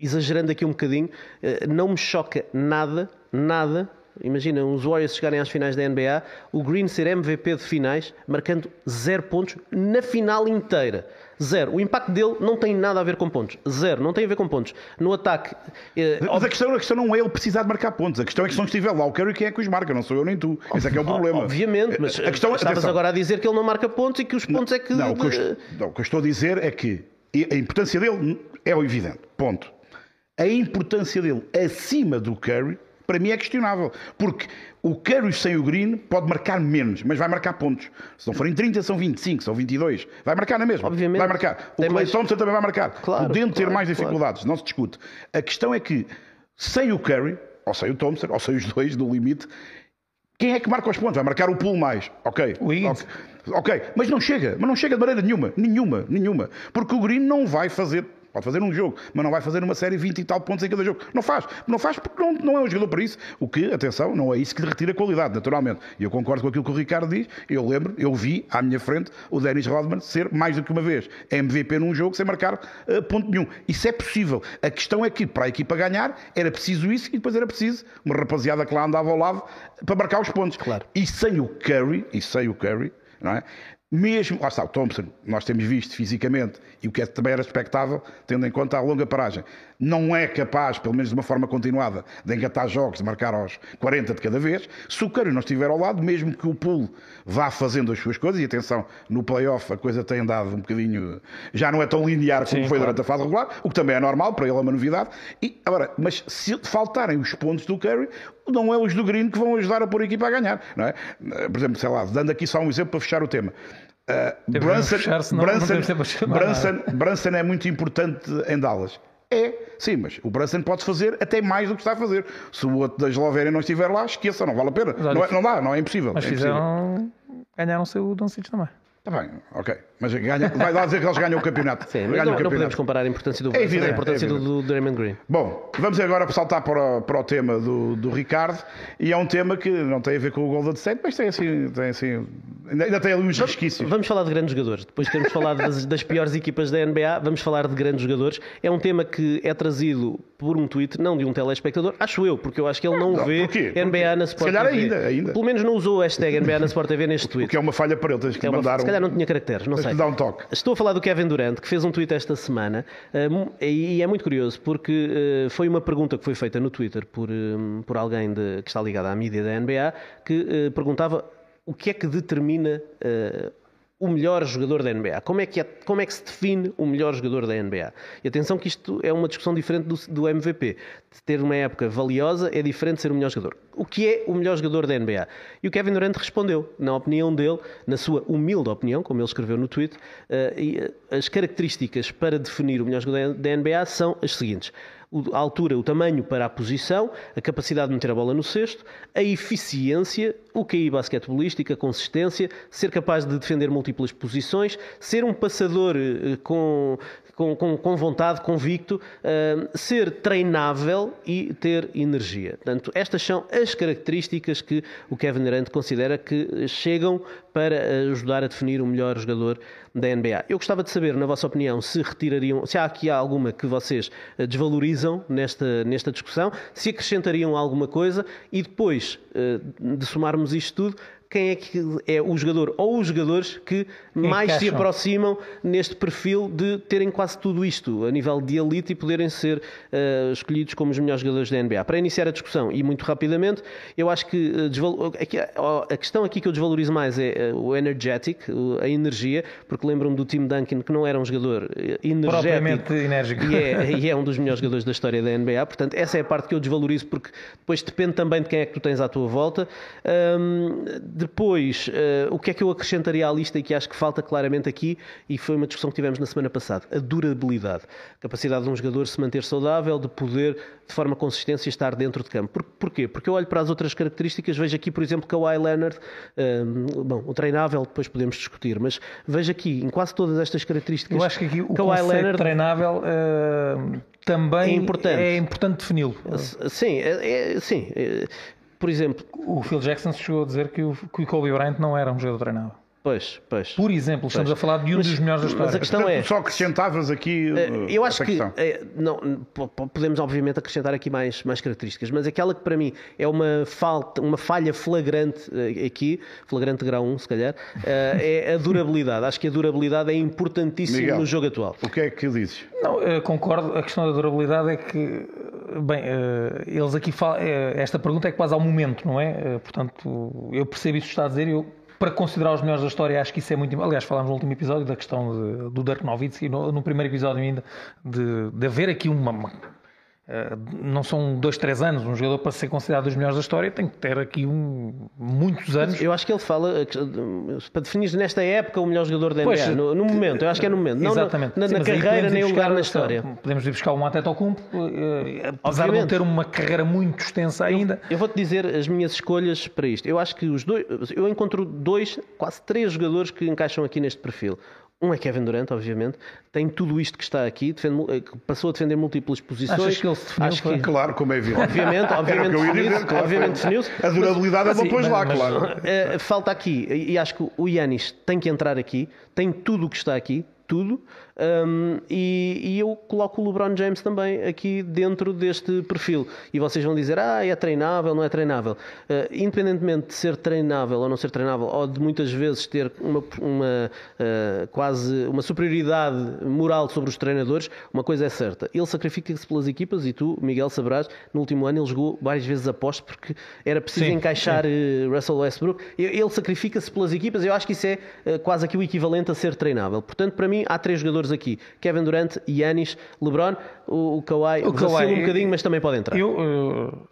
exagerando aqui um bocadinho, eh, não me choca nada, nada Imagina os Warriors chegarem às finais da NBA, o Green ser MVP de finais, marcando zero pontos na final inteira. Zero. O impacto dele não tem nada a ver com pontos. Zero. Não tem a ver com pontos. No ataque. Eh, Mas a questão, a questão não é ele precisar de marcar pontos. A questão é que se não estiver lá o Curry, quem é que os marca? Não sou eu nem tu. Esse é que é o problema. Obviamente, mas a questão, estavas atenção. agora a dizer que ele não marca pontos e que os pontos não, é que. Não, o que, eu, não, o que eu estou a dizer é que a importância dele é o evidente. Ponto. A importância dele acima do Curry para mim é questionável. Porque o Curry sem o Green pode marcar menos, mas vai marcar pontos. Se não forem 30, são 25, são 22. Vai marcar na mesma. Obviamente. Vai marcar. O Clay mais... Thompson também vai marcar. Claro, Podendo claro, ter mais dificuldades, claro. não se discute. A questão é que, sem o Curry, ou sem o Thompson, ou sem os dois, do limite, quem é que marca os pontos? Vai marcar o pulo mais. Ok. O Higgins. Ok, mas não chega. Mas não chega de maneira nenhuma. Nenhuma. Nenhuma. Porque o Green não vai fazer Pode fazer um jogo, mas não vai fazer uma série 20 e tal pontos em cada jogo. Não faz. Não faz porque não, não é um jogador para isso. O que, atenção, não é isso que lhe retira qualidade, naturalmente. E eu concordo com aquilo que o Ricardo diz. Eu lembro, eu vi à minha frente o Dennis Rodman ser mais do que uma vez MVP num jogo sem marcar uh, ponto nenhum. Isso é possível. A questão é que para a equipa ganhar era preciso isso e depois era preciso uma rapaziada que lá andava ao lado para marcar os pontos. Claro. E sem o Curry, e sem o Curry, não é? Mesmo, lá está, o Thompson, nós temos visto fisicamente, e o que é, também era expectável, tendo em conta a longa paragem, não é capaz, pelo menos de uma forma continuada, de engatar jogos, de marcar aos 40 de cada vez. Se o Curry não estiver ao lado, mesmo que o pool vá fazendo as suas coisas, e atenção, no playoff a coisa tem andado um bocadinho, já não é tão linear como Sim, foi claro. durante a fase regular, o que também é normal, para ele é uma novidade. E, agora, mas se faltarem os pontos do Curry, não é os do Green que vão ajudar a pôr a equipa a ganhar. Não é? Por exemplo, sei lá, dando aqui só um exemplo para fechar o tema. Uh, fechar, Brunson, Brunson, Brunson é muito importante em Dallas. É, sim, mas o Brunson pode fazer até mais do que está a fazer. Se o outro da Eslovénia não estiver lá, esqueça, não vale a pena. Não, é, não dá, não é impossível. Mas é fizeram. Ganharam-se o Doncic também. Está bem, ok. Mas ganha, vai lá dizer que eles ganham o campeonato. Sim, mas não, não, podemos comparar a importância do é evidente, a importância é do, do Draymond Green. Bom, vamos agora saltar para, para o tema do, do Ricardo. E é um tema que não tem a ver com o Golden State, mas tem assim, tem assim ainda tem ali uns resquícios. Vamos falar de grandes jogadores. Depois de termos falado das, das piores equipas da NBA, vamos falar de grandes jogadores. É um tema que é trazido por um tweet, não de um telespectador, acho eu, porque eu acho que ele não, não vê NBA na Sport Se calhar TV. ainda, ainda. Pelo menos não usou o hashtag NBA na Sport TV neste tweet. O que é uma falha para ele, tens que é uma, mandar Se calhar não tinha caracteres, não sei. Dar um toque. Estou a falar do Kevin Durant, que fez um tweet esta semana, uh, e é muito curioso, porque uh, foi uma pergunta que foi feita no Twitter por, uh, por alguém de, que está ligado à mídia da NBA, que perguntava o que é que determina o melhor jogador da NBA? Como é, que é, como é que se define o melhor jogador da NBA? E atenção que isto é uma discussão diferente do, do MVP. Ter uma época valiosa é diferente de ser o melhor jogador. O que é o melhor jogador da NBA? E o Kevin Durant respondeu, na opinião dele, na sua humilde opinião, como ele escreveu no tweet, uh, as características para definir o melhor jogador da NBA são as seguintes a altura, o tamanho para a posição, a capacidade de meter a bola no cesto, a eficiência, o QI basquetebolístico, a consistência, ser capaz de defender múltiplas posições, ser um passador eh, com, com, com, com vontade, convicto, uh, ser treinável e ter energia. Portanto, estas são as características que o Kevin Durant considera que chegam para ajudar a definir o melhor jogador da NBA. Eu gostava de saber, na vossa opinião, se retirariam, se há aqui alguma que vocês eh, desvalorizam nesta, nesta discussão, se acrescentariam alguma coisa e depois eh, de somarmos isto tudo, quem é que é o jogador ou os jogadores que mais se aproximam neste perfil de terem quase tudo isto a nível de elite e poderem ser uh, escolhidos como os melhores jogadores da NBA. Para iniciar a discussão e muito rapidamente, eu acho que uh, a questão aqui que eu desvalorizo mais é uh, o energetic, a energia, porque lembro-me do Tim Duncan que não era um jogador energético enérgico. E é, e é um dos melhores jogadores da história da NBA. Portanto, essa é a parte que eu desvalorizo porque depois depende também de quem é que tu tens à tua volta. Um, depois, uh, o que é que eu acrescentaria à lista e que acho que falta claramente aqui, e foi uma discussão que tivemos na semana passada, a durabilidade. A capacidade de um jogador se manter saudável, de poder, de forma consistente, estar dentro de campo. Por, porquê? Porque eu olho para as outras características, vejo aqui, por exemplo, Kawhi Leonard, um, bom, o treinável depois podemos discutir, mas vejo aqui, em quase todas estas características, eu acho que aqui o Kawhi Leonard treinável uh, também é importante, é importante defini-lo. Sim, é, é, sim. Por exemplo, o Phil Jackson chegou a dizer que o, que o Kobe Bryant não era um jogador treinável. Pois, pois. Por exemplo, estamos pois. a falar de um mas, dos melhores da história. Mas a questão Portanto, é. Só acrescentavas aqui. Uh, eu acho que. Uh, não, podemos, obviamente, acrescentar aqui mais, mais características, mas aquela que para mim é uma, falta, uma falha flagrante uh, aqui, flagrante grau 1, se calhar, é a durabilidade. acho que a durabilidade é importantíssima Miguel, no jogo atual. O que é que dizes? Não, concordo. A questão da durabilidade é que. Bem, eles aqui falam. esta pergunta é quase ao momento, não é? portanto, eu percebo isso que está a dizer e eu para considerar os melhores da história, acho que isso é muito. Aliás, falámos no último episódio da questão de, do Dirk Nowitzki, no, no primeiro episódio ainda, de, de haver aqui uma, uma não são dois, três anos. Um jogador para ser considerado dos melhores da história tem que ter aqui um, muitos anos. Eu acho que ele fala, para definir nesta época o melhor jogador da NBA, pois, no, no, momento, eu acho que é no momento. Exatamente. Não na, na carreira nem o lugar na história. Podemos ir buscar um Antetokounmpo, apesar Obviamente. de não ter uma carreira muito extensa ainda. Eu, eu vou-te dizer as minhas escolhas para isto. Eu acho que os dois, eu encontro dois, quase três jogadores que encaixam aqui neste perfil. Um é Kevin Durant, obviamente, tem tudo isto que está aqui, defende, eh, passou a defender múltiplas posições. Achas que ele se definiu? Acho que, claro, como é evidente. Obviamente, obviamente definiu-se. Claro, obviamente definiu a durabilidade mas, é uma pôs lá, mas, claro. Uh, falta aqui, e acho que o Yanis tem que entrar aqui, tem tudo o que está aqui, tudo, um, e, e, eu coloco o LeBron James também aqui dentro deste perfil. E vocês vão dizer, ah, é treinável, não é treinável. Uh, independentemente de ser treinável ou não ser treinável, ou de muitas vezes ter uma, uma uh, quase uma superioridade moral sobre os treinadores, uma coisa é certa. Ele sacrifica-se pelas equipas e tu, Miguel, saberás, no último ano ele jogou várias vezes a posto porque era preciso sim, encaixar sim. Uh, Russell Westbrook. Ele sacrifica-se pelas equipas. Eu acho que isso é quase aqui o equivalente a ser treinável. Portanto, para mim, há três jogadores jogadores aqui: Kevin Durant, Yanis, LeBron, o, o Kawhi, o Kawhi um bocadinho, mas também pode entrar. Eu, uh,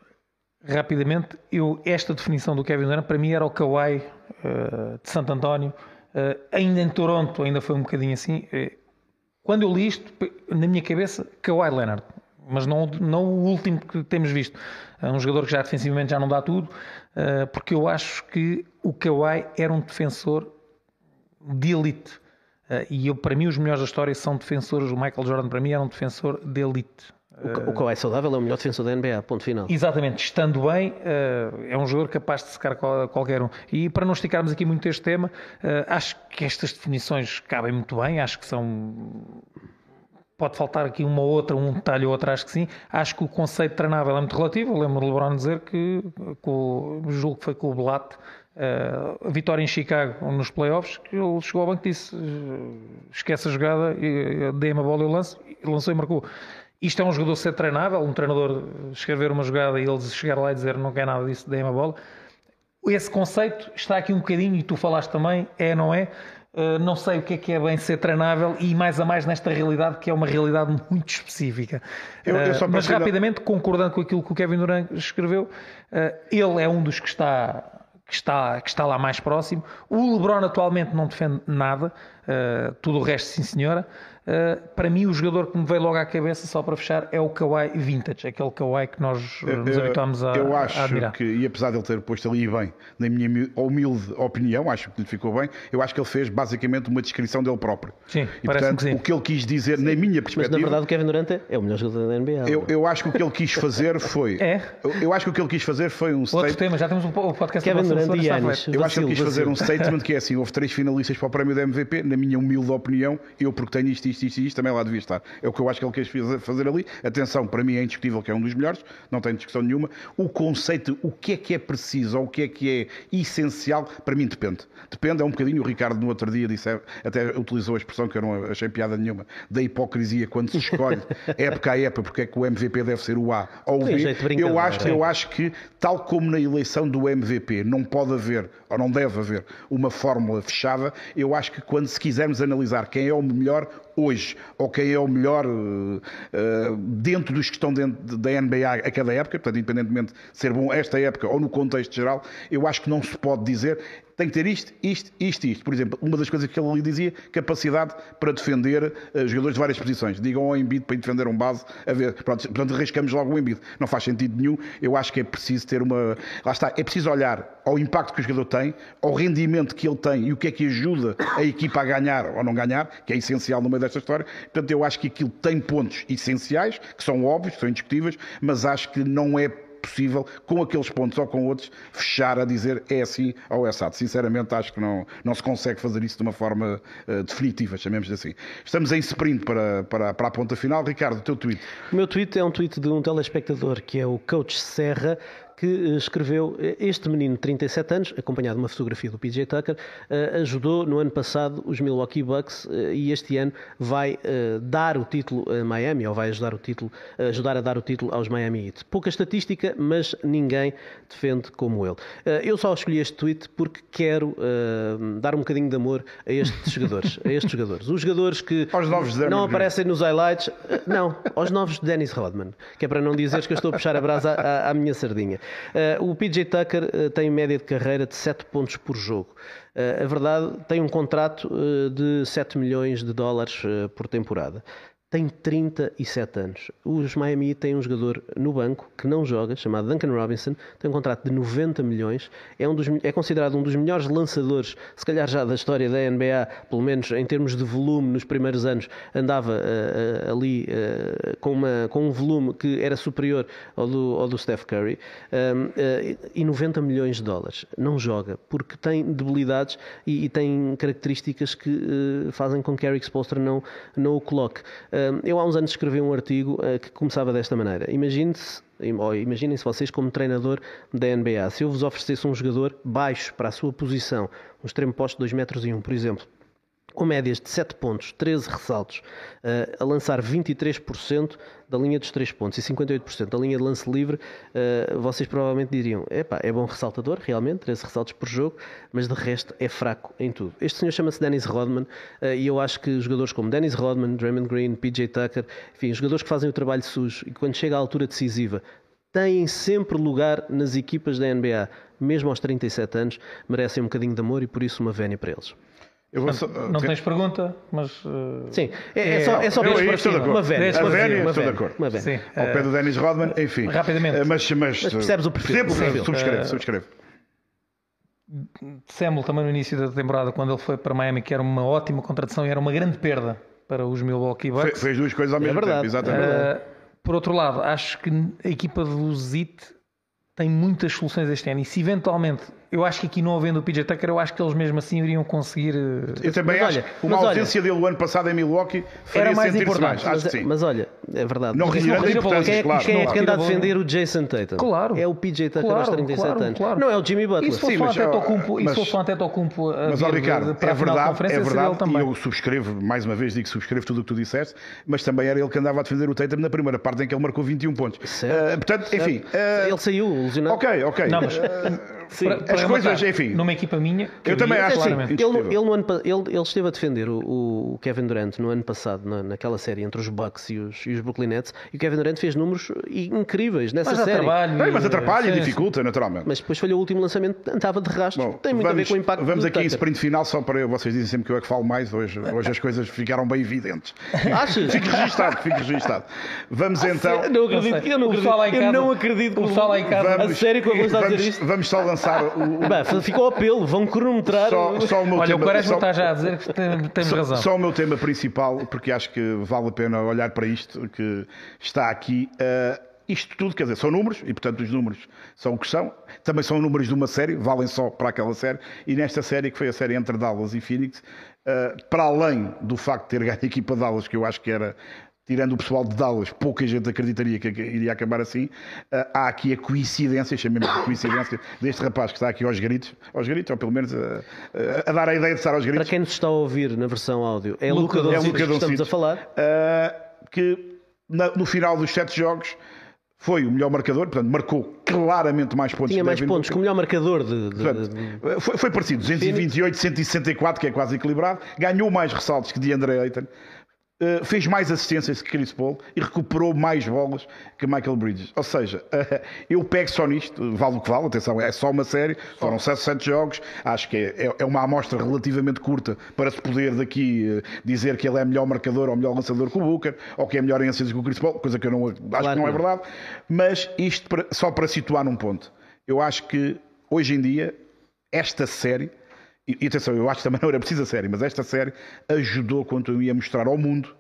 rapidamente, eu, esta definição do Kevin Durant para mim era o Kawhi uh, de Santo António, uh, ainda em Toronto, ainda foi um bocadinho assim. quando eu li isto, na minha cabeça, Kawhi Leonard, mas não, não o último que temos visto. É um jogador que já defensivamente já não dá tudo, porque eu acho que o Kawhi era um defensor de elite. Uh, e eu, para mim, os melhores da história são defensores. O Michael Jordan, para mim, era um defensor de elite. O Kawhi saudável é o melhor defensor da NBA, ponto final. Exatamente, estando bem, uh, é um jogador capaz de secar qualquer um. E para não esticarmos aqui muito este tema, uh, acho que estas definições cabem muito bem, acho que são. Pode faltar aqui uma ou outra, um detalhe ou outro, acho que sim. Acho que o conceito treinável é muito relativo. Eu lembro de LeBron dizer que, com, julgo que foi com o Blatt, Uh, a vitória em Chicago nos playoffs, que ele chegou ao banco e disse: esquece a jogada, dei-me a bola, eu lanço, e lançou e marcou. Isto é um jogador ser treinável, um treinador escrever uma jogada e ele chegar lá e dizer não quer nada disso, dei-me a bola. Esse conceito está aqui um bocadinho, e tu falaste também, é, não é? Uh, não sei o que é que é bem ser treinável e mais a mais nesta realidade que é uma realidade muito específica. Eu, eu uh, mas rapidamente, concordando com aquilo que o Kevin Durant escreveu, uh, ele é um dos que está que está, que está lá mais próximo. O LeBron atualmente não defende nada, uh, tudo o resto, sim senhora. Uh, para mim, o jogador que me veio logo à cabeça, só para fechar, é o Kawhi Vintage, aquele Kawhi que nós nos habituámos a, eu acho a admirar. Que, e apesar de ele ter posto ali bem, na minha humilde opinião, acho que lhe ficou bem, eu acho que ele fez basicamente uma descrição dele próprio. Sim, e portanto, que o que ele quis dizer, sim. na minha perspectiva. Mas na verdade, o Kevin Durant é o melhor jogador da NBA. Eu, eu acho que o que ele quis fazer foi. é? Eu, eu acho que o que ele quis fazer foi um Outro tema, já temos um podcast Kevin perante Yanis. Eu acho que ele quis fazer um statement que é assim: houve três finalistas para o prémio da MVP, na minha humilde opinião, eu porque tenho isto, isto, isto, isto, também lá devia estar. É o que eu acho que ele quis fazer ali. Atenção, para mim é indiscutível que é um dos melhores, não tem discussão nenhuma. O conceito, o que é que é preciso ou o que é que é essencial, para mim depende. Depende, é um bocadinho. O Ricardo no outro dia disse, até utilizou a expressão que eu não achei piada nenhuma, da hipocrisia quando se escolhe época a época, porque é que o MVP deve ser o A ou o B. Eu acho, eu acho que, tal como na eleição do MVP, não pode haver, ou não deve haver, uma fórmula fechada, eu acho que quando se quisermos analisar quem é o melhor hoje, ou quem é o melhor uh, dentro dos que estão dentro da NBA a cada época, portanto, independentemente de ser bom esta época ou no contexto geral, eu acho que não se pode dizer tem que ter isto, isto, isto, isto. Por exemplo, uma das coisas que ele ali dizia, capacidade para defender uh, jogadores de várias posições. Digam ao Embiid para defender um base, a ver, pronto, portanto arriscamos logo o Embiid. Não faz sentido nenhum. Eu acho que é preciso ter uma... Lá está, é preciso olhar ao impacto que o jogador tem, ao rendimento que ele tem e o que é que ajuda a equipa a ganhar ou não ganhar, que é essencial no meio desta história. Portanto, eu acho que aquilo tem pontos essenciais, que são óbvios, que são indiscutíveis, mas acho que não é possível, com aqueles pontos ou com outros, fechar a dizer é assim ou é assado. Sinceramente, acho que não, não se consegue fazer isso de uma forma uh, definitiva, chamemos assim. Estamos em sprint para, para, para a ponta final. Ricardo, o teu tweet. O meu tweet é um tweet de um telespectador que é o Coach Serra, que eh, escreveu eh, este menino de 37 anos, acompanhado de uma fotografia do PJ Tucker, eh, ajudou no ano passado os Milwaukee Bucks e este ano vai dar o título a Miami, ou vai ajudar, o título, ajudar a dar o título aos Miami Heat. Pouca estatística, mas ninguém defende como ele. Eu só escolhi este tweet porque quero dar um bocadinho de amor a estes jogadores. A estes jogadores. Os jogadores que não aparecem nos highlights, não, aos novos de Dennis Rodman, que é para não dizeres que eu estou a puxar a brasa à, à minha sardinha. Uh, o PJ Tucker uh, tem média de carreira de 7 pontos por jogo. Uh, a verdade, tem um contrato de 7 milhões de dólares por temporada tem 37 anos. Os Miami têm um jogador no banco que não joga, chamado Duncan Robinson, tem um contrato de 90 milhões, é, um dos, é considerado um dos melhores lançadores, se calhar já da história da NBA, pelo menos em termos de volume nos primeiros anos, andava uh, uh, ali uh, com, uma, com um volume que era superior ao do, ao do Steph Curry, um, e 90 milhões de dólares. Não joga, porque tem debilidades e, e tem características que fazem com que Eric Spoelstra não, não o coloque. Eu há uns anos escrevi um artigo eh, que começava desta maneira. Imagine-se imaginem-se vocês como treinador da NBA. Se eu vos oferecesse um jogador baixo para a sua posição, um extremo posto de 2 metros e 1, por exemplo, com médias de 7 pontos, 13 ressaltos, uh, a lançar 23% da linha dos 3 pontos e 58% da linha de lance livre, uh, vocês provavelmente diriam: epá, é bom ressaltador, realmente, 13 ressaltos por jogo, mas de resto é fraco em tudo. Este senhor chama-se Dennis Rodman uh, e eu acho que jogadores como Dennis Rodman, Draymond Green, PJ Tucker, enfim, jogadores que fazem o trabalho sujo e quando chega à altura decisiva têm sempre lugar nas equipas da NBA, mesmo aos 37 anos, merecem um bocadinho de amor e por isso uma vénia para eles. Só, não tens pergunta, mas. Uh, Sim, é, é, só, é só eu, eu estou de acordo. Uma velha. A estou de acordo. Uma velha. Sim, Ao pé do Dennis Rodman, enfim. Rapidamente. Uh, mas, mas, mas, percebes o perfil. Percebo, subscreve, subscreve. Samuel também no início da temporada, quando ele foi para Miami, que era uma ótima contratação e era uma grande perda para os Milwaukee Bucks. Fe, fez duas coisas ao é mesmo é tempo, exatamente. Uh, por outro lado, acho que a equipa do Zit tem muitas soluções este ano e se eventualmente eu acho que aqui não havendo o PJ Tucker, eu acho que eles mesmo assim iriam conseguir. Eh, eu também mas acho que uma ausência olha, dele o ano passado em Milwaukee era mais importante. Mais. Mas, mas, olha, é verdade. Não retirando a importância, quem, claro. Quem é que anda a defender o Jason Tatum? Claro. É o PJ Tucker claro, aos 37 claro, anos. Claro. Não é o Jimmy Butler. E se fosse um Antetokounmpo, mas, se fosse um a mas, ó, Ricardo, é verdade, é verdade, e eu subscrevo, mais uma vez digo que subscrevo tudo o que tu disseste, mas também era ele que andava a defender o Tatum na primeira parte em que ele marcou 21 pontos. Eh, portanto, enfim. Ele saiu lesionado. Ok, ok. Não, mas Sim, as coisas, enfim. Numa equipa minha. Eu também acho assim, ele, ele, no ano, ele, ele esteve a defender o, o, Kevin Durant no ano passado, na, naquela série entre os Bucks e os, e os Brooklyn Nets, e o Kevin Durant fez números incríveis nessa mas série. Trabalho, é, mas atrapalha e dificulta, naturalmente. Mas depois falhou o último lançamento, estava de rastro. Bom, Tem muito vamos, a ver com o impacto Vamos aqui em sprint final, só para vocês dizem sempre que eu é que falo mais. Hoje, hoje as coisas ficaram bem evidentes. Achas? Fico registado, fico registado. Vamos ah, então. Não acredito, eu não acredito. Eu não acredito. O fala em casa. A sério que eu vou dizer isto? Vamos só lançar o ficou ao pelo, vão cronometrar. Só, só o meu Olha, tema, o Quaresma está já a dizer que temos razão. Só o meu tema principal, porque acho que vale a pena olhar para isto que está aqui. Uh, isto tudo, quer dizer, são números, e portanto os números são o que são, também são números de uma série, valem só para aquela série, e nesta série, que foi a série entre Dallas e Phoenix, uh, para além do facto de ter ganho a equipa de Dallas, que eu acho que era tirando o pessoal de Dallas, pouca gente acreditaria que iria acabar assim. Uh, há aqui a coincidência, chamemos de coincidência, deste rapaz que está aqui aos gritos, aos gritos, ou pelo menos a, a, a dar a ideia de estar aos gritos. Para quem nos está a ouvir na versão áudio, é Luca, Luca Doncic, é Luca que estamos a falar. Que no final dos sete jogos foi o melhor marcador, portanto, marcou claramente mais pontos. Tinha mais pontos que o melhor marcador de. portanto, de... Foi, foi, parecido, 228, 164, que é quase equilibrado. Ganhou mais ressaltos que de André Ayton. Uh, fez mais assistências que Chris Paul e recuperou mais bolas que Michael Bridges. Ou seja, uh, eu pego só nisto, vale o que vale, atenção, é só uma série, foram 7, 7 jogos, acho que é, é, é, uma amostra relativamente curta para se poder daqui uh, dizer que ele é melhor marcador ou melhor lançador que o Booker, ou que é melhor em assistências que o Chris Paul, coisa que eu não, acho claro que não é verdade, mas isto para, só para situar num ponto. Eu acho que hoje em dia, esta série e, e atenção, eu acho que também não era preciso a série, mas esta série ajudou quando eu ia mostrar ao mundo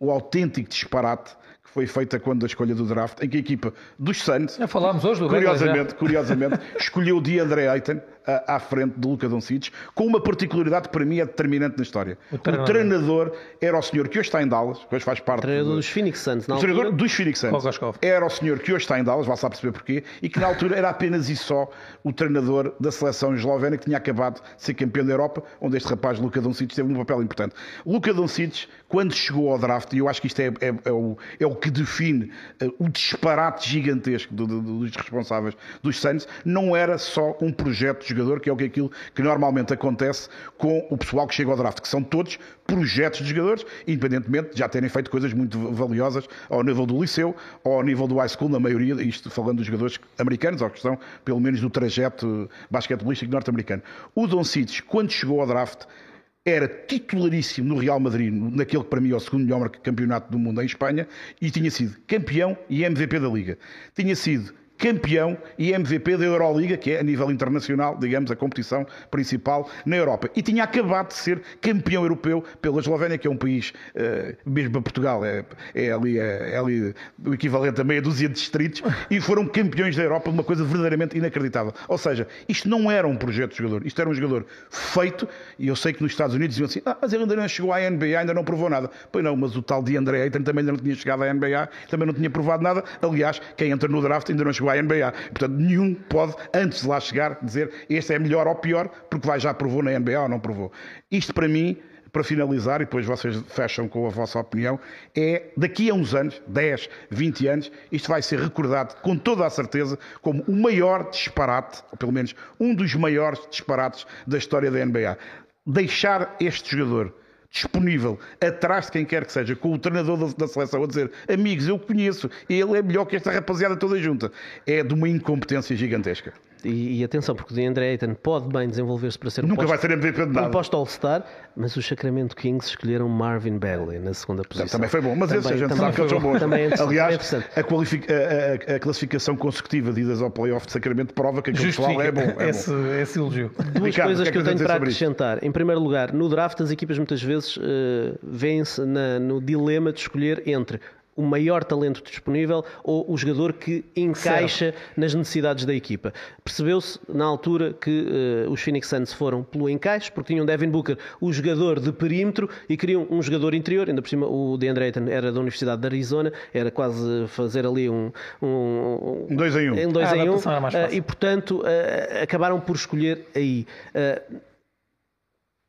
o autêntico disparate que foi feita quando a escolha do draft, em que a equipa dos Suns, já falámos hoje do curiosamente, curiosamente escolheu o DeAndre Ayton à frente de Luca Doncic, com uma particularidade que para mim é determinante na história. O treinador, o treinador era o senhor que hoje está em Dallas, que hoje faz parte... O treinador dos Phoenix Suns, não? O treinador dos Phoenix Suns. Era o senhor que hoje está em Dallas, vai saber perceber porquê, e que na altura era apenas e só o treinador da seleção eslovénia que tinha acabado de ser campeão da Europa, onde este rapaz, Luca Doncic, teve um papel importante. Luca Doncic, quando chegou ao draft, e eu acho que isto é, é, é, o, é o, que define uh, o disparate gigantesco do, do, dos responsáveis dos Suns, não era só um projeto de jogador, que é o que aquilo que normalmente acontece com o pessoal que chega ao draft, que são todos projetos de jogadores, independentemente de já terem feito coisas muito valiosas ao nível do liceu ou ao nível do high school, na maioria, isto falando dos jogadores americanos, ou que estão pelo menos do trajeto basquetebolístico norte-americano. O Don Cites, quando chegou ao draft, era titularíssimo no Real Madrid, naquele que para mim é o segundo melhor campeonato do mundo em Espanha, e tinha sido campeão e MVP da Liga. Tinha sido campeão e MVP da Euroliga, que é a nível internacional, digamos, a competição principal na Europa. E tinha acabado de ser campeão europeu pela Eslovénia, que é um país, uh, mesmo para Portugal, é, é, ali, é, é, ali o equivalente a meia dúzia de distritos, e foram campeões da Europa uma coisa verdadeiramente inacreditável. Ou seja, isto não era um projeto de jogador, isto era um jogador feito, e eu sei que nos Estados Unidos diziam assim, ah, mas ele ainda não chegou à NBA, ainda não provou nada. Pois não, mas o tal de André Ayton também ainda não tinha chegado à NBA, também não tinha provado nada. Aliás, quem entra no draft ainda não chegou à NBA. Portanto, nenhum pode, antes de lá chegar, dizer este é melhor ou pior, porque vai já provou na NBA ou não provou. Isto para mim, para finalizar, e depois vocês fecham com a vossa opinião, é daqui a uns anos, 10, 20 anos, isto vai ser recordado com toda a certeza como o maior disparate, ou pelo menos um dos maiores disparates da história da NBA. Deixar este jogador disponível atrás de quem quer que seja, com o treinador da, seleção a dizer amigos, eu conheço, ele é melhor que esta rapaziada toda junta, é de uma incompetência gigantesca. E, e, atenção, porque o DeAndre Ayton pode bem desenvolver-se para ser Nunca um posto, vai ser MVP de nada. Um posto All-Star, mas os Sacramento Kings escolheram Marvin Bagley na segunda posição. Também foi bom, mas também, esse a gente sabe que eles são bons. Também é Aliás, é a, a, a, classificação consecutiva de idas ao playoff de Sacramento prova que aquele pessoal é bom. É esse, bom. esse elogio. Duas Ricardo, coisas que, é que eu tenho para acrescentar. Isso? Em primeiro lugar, no draft as equipas muitas vezes uh, vêm-se no dilema de escolher entre o maior talento disponível ou o jogador que encaixa certo. nas necessidades da equipa. Percebeu-se na altura que uh, os Phoenix Suns foram pelo encaixe, porque tinham Devin Booker, o jogador de perímetro, e queriam um jogador interior. Ainda por cima, o DeAndre Ayton era da Universidade de Arizona, era quase fazer ali um. Um 2 um, em 1. Um. Um dois ah, em um. Uh, e portanto, uh, acabaram por escolher aí.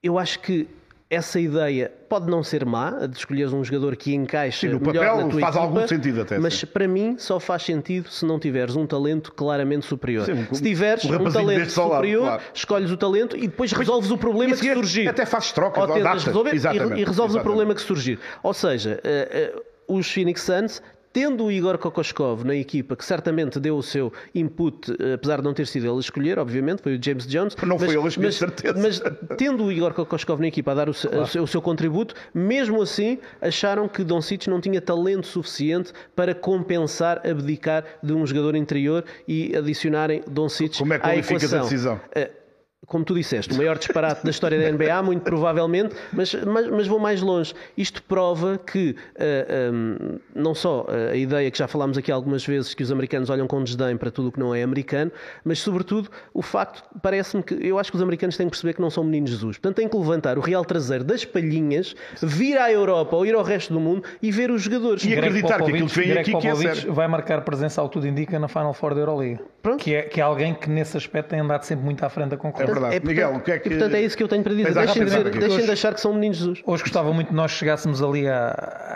eu acho que essa ideia pode não ser má, de escolheres um jogador que encaixa Sim, no melhor papel na tua faz equipa, algum sentido até. Mas para mim só faz sentido se não tiveres um talento claramente superior. Sim, se tiveres um, um talento superior, lado, claro. escolhes o talento e depois resolves o problema que surgir. Até fazes trocas, ou resolver e, e resolves Exatamente. o problema que surgir. Ou seja, uh, uh, os Phoenix Suns Tendo o Igor Kokoskov na equipa, que certamente deu o seu input, eh, apesar de não ter sido ele a escolher, obviamente, foi o James Jones. Não mas, foi ele a escolher, mas, certeza. Mas tendo o Igor Kokoskov na equipa a dar o, claro. o, seu, o, seu, contributo, mesmo assim acharam que Doncic não tinha talento suficiente para compensar, abdicar de um jogador interior e adicionarem Doncic Como é que à equação. a decisão? Uh, como tu disseste, o maior disparate da história da NBA, muito provavelmente, mas, mas, mas vou mais longe. Isto prova que uh, eh, um, ehm, não só a ideia que já falámos aqui algumas vezes, que os americanos olham com desdém para tudo o que não é americano, mas sobretudo o facto, parece-me que eu acho que os americanos têm que perceber que não são meninos Jesus. Portanto, têm que levantar o real traseiro das palhinhas, vir à Europa ou ir ao resto do mundo e ver os jogadores. E acreditar que aquilo que vem aqui que é sério. vai marcar presença ao tudo indica na Final Four da Euroliga. Que é, que é alguém que nesse aspecto tem andado sempre muito à frente da concorrência. É verdade. É, Miguel, o que é que... E, portanto, é isso que eu tenho para dizer. Deixem, de, deixem de achar que são meninos Jesus. Hoje gostava muito que nós chegássemos ali à,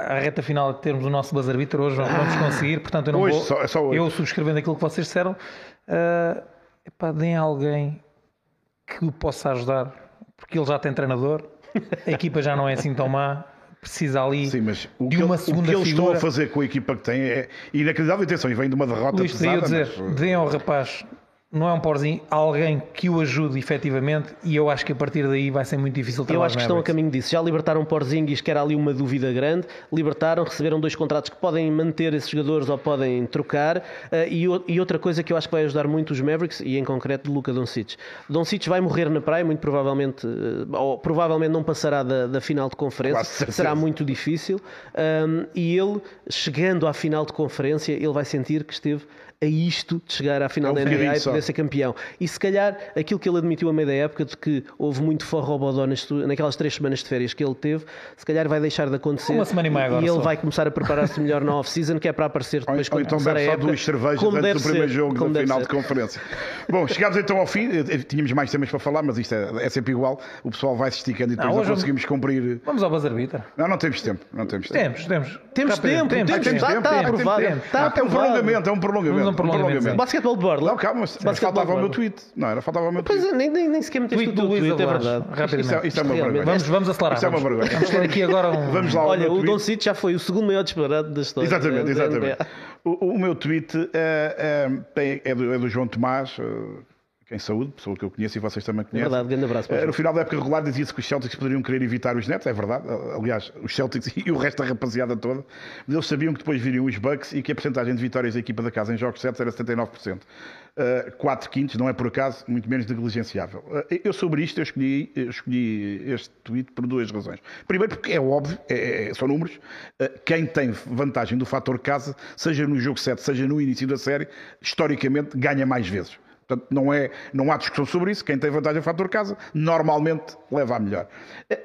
à reta final de termos o nosso buzzer beater. Hoje não vamos conseguir, portanto, eu não hoje, vou. Só, é só hoje. Eu subscrevendo aquilo que vocês disseram, uh, epá, deem alguém que o possa ajudar, porque ele já tem treinador, a equipa já não é assim tão má precisa ali Sim, mas o de uma segunda figura. O que eles figura. estão a fazer com a equipa que tem é inacreditável. Atenção, e vem de uma derrota Luís, pesada. dizer, mas... deem ao rapaz não é um porzinho, alguém que o ajude efetivamente e eu acho que a partir daí vai ser muito difícil trabalhar. Eu acho que estão a caminho disso. Já libertaram Porzingis, que era ali uma dúvida grande, libertaram, receberam dois contratos que podem manter esses jogadores ou podem trocar uh, e, outra coisa que eu acho que vai ajudar muito os Mavericks e em concreto de Luca Doncic. Doncic vai morrer na praia, muito provavelmente, uh, ou provavelmente não passará da, da final de conferência, será muito difícil e ele, chegando à final de conferência, ele vai sentir que esteve a isto de chegar à final é um da NBA e poder ser campeão. E se calhar aquilo que ele admitiu a meio da época de que houve muito forrobodó naquelas três semanas de férias que ele teve, se calhar vai deixar de acontecer. Uma semana e meia agora. E ele só. vai começar a preparar-se melhor na off-season, que é para aparecer depois ou, ou então bebe só duas cervejas antes do primeiro ser, jogo da final ser. de conferência. Bom, chegámos então ao fim. Tínhamos mais temas para falar, mas isto é, é sempre igual. O pessoal vai se esticando e depois não, não conseguimos vamos... cumprir. Vamos ao buzzer beater. Não, não temos tempo. Não temos tempo. Temos, temos. Temos tempo, temos, temos, temos, tempo. Está aprovado. É um prolongamento, é um prolongamento. Um prolongamento. Basquetebol de bordo. Não, calma, mas faltava o meu tweet. Não, era faltava o meu tweet. Pois é, nem, nem, nem sequer meteste tweet o tweet, tweet, é verdade. Rapidamente. Isto, isto é uma vergonha. Vamos, vamos acelerar. Isto é uma vergonha. Vamos ter aqui agora um... Vamos lá Olha, o Don Cito já foi o segundo maior disparado da história. Exatamente, exatamente. O, o meu tweet é, é, é, do, é do João Tomás, em saúde, pessoa que eu conheço e vocês também conhecem. É verdade, grande abraço. Para no final da época regular dizia-se que os Celtics poderiam querer evitar os Nets, é verdade. Aliás, os Celtics e o resto da rapaziada toda, eles sabiam que depois viriam os Bucks e que a porcentagem de vitórias da equipa da casa em jogos 7 era 79%. Uh, 4 quintos, não é por acaso, muito menos negligenciável. Uh, eu sobre isto eu escolhi, eu escolhi este tweet por duas razões. Primeiro porque é óbvio, é, é, são números, uh, quem tem vantagem do fator casa, seja no jogo 7, seja no início da série, historicamente ganha mais vezes. Portanto, não, é, não há discussão sobre isso. Quem tem vantagem a fator casa, normalmente leva a melhor.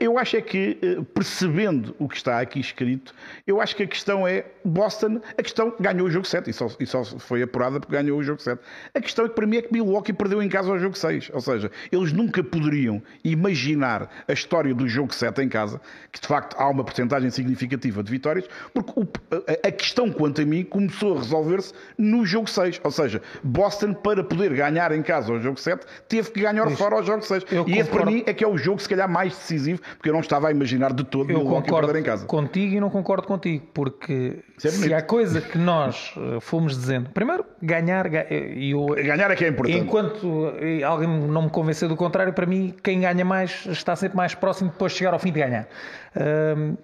Eu acho é que, eh, percebendo o que está aqui escrito, eu acho que a questão é Boston, a questão ganhou o jogo 7 e só, e só foi apurada porque ganhou o jogo 7. A questão é que para mim é que Milwaukee perdeu em casa o jogo 6. Ou seja, eles nunca poderiam imaginar a história do jogo 7 em casa, que de facto há uma porcentagem significativa de vitórias, porque o, a, a questão, quanto a mim, começou a resolver-se no jogo 6. Ou seja, Boston, para poder ganhar ganhar em casa o jogo 7, teve que ganhar fora ao jogo 6. Eu e concordo. esse para mim é que é o jogo se calhar mais decisivo, porque eu não estava a imaginar de todo eu concordo perder em casa. contigo e não concordo contigo, porque é se há coisa que nós eh, fomos dizendo, primeiro, ganhar, e eu, ganhar é que é importante. Enquanto eh, alguém não me convenceu do contrário, para mim, quem ganha mais está sempre mais próximo depois de chegar ao fim de ganhar. Um,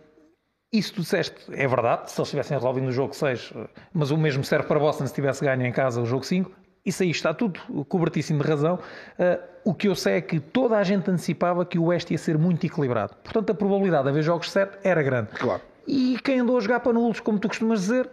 isso tu disseste é verdade, se eles tivessem resolvido no jogo 6, eh, mas o mesmo serve para Boston se tivesse ganho em casa o jogo 5. Isso aí está tudo cobertíssimo de razão. Uh, o que eu sei é que toda a gente antecipava que o Oeste ia ser muito equilibrado. Portanto, a probabilidade de haver jogos 7 era grande. Claro. E quem andou a jogar para nulos, como tu costumas dizer,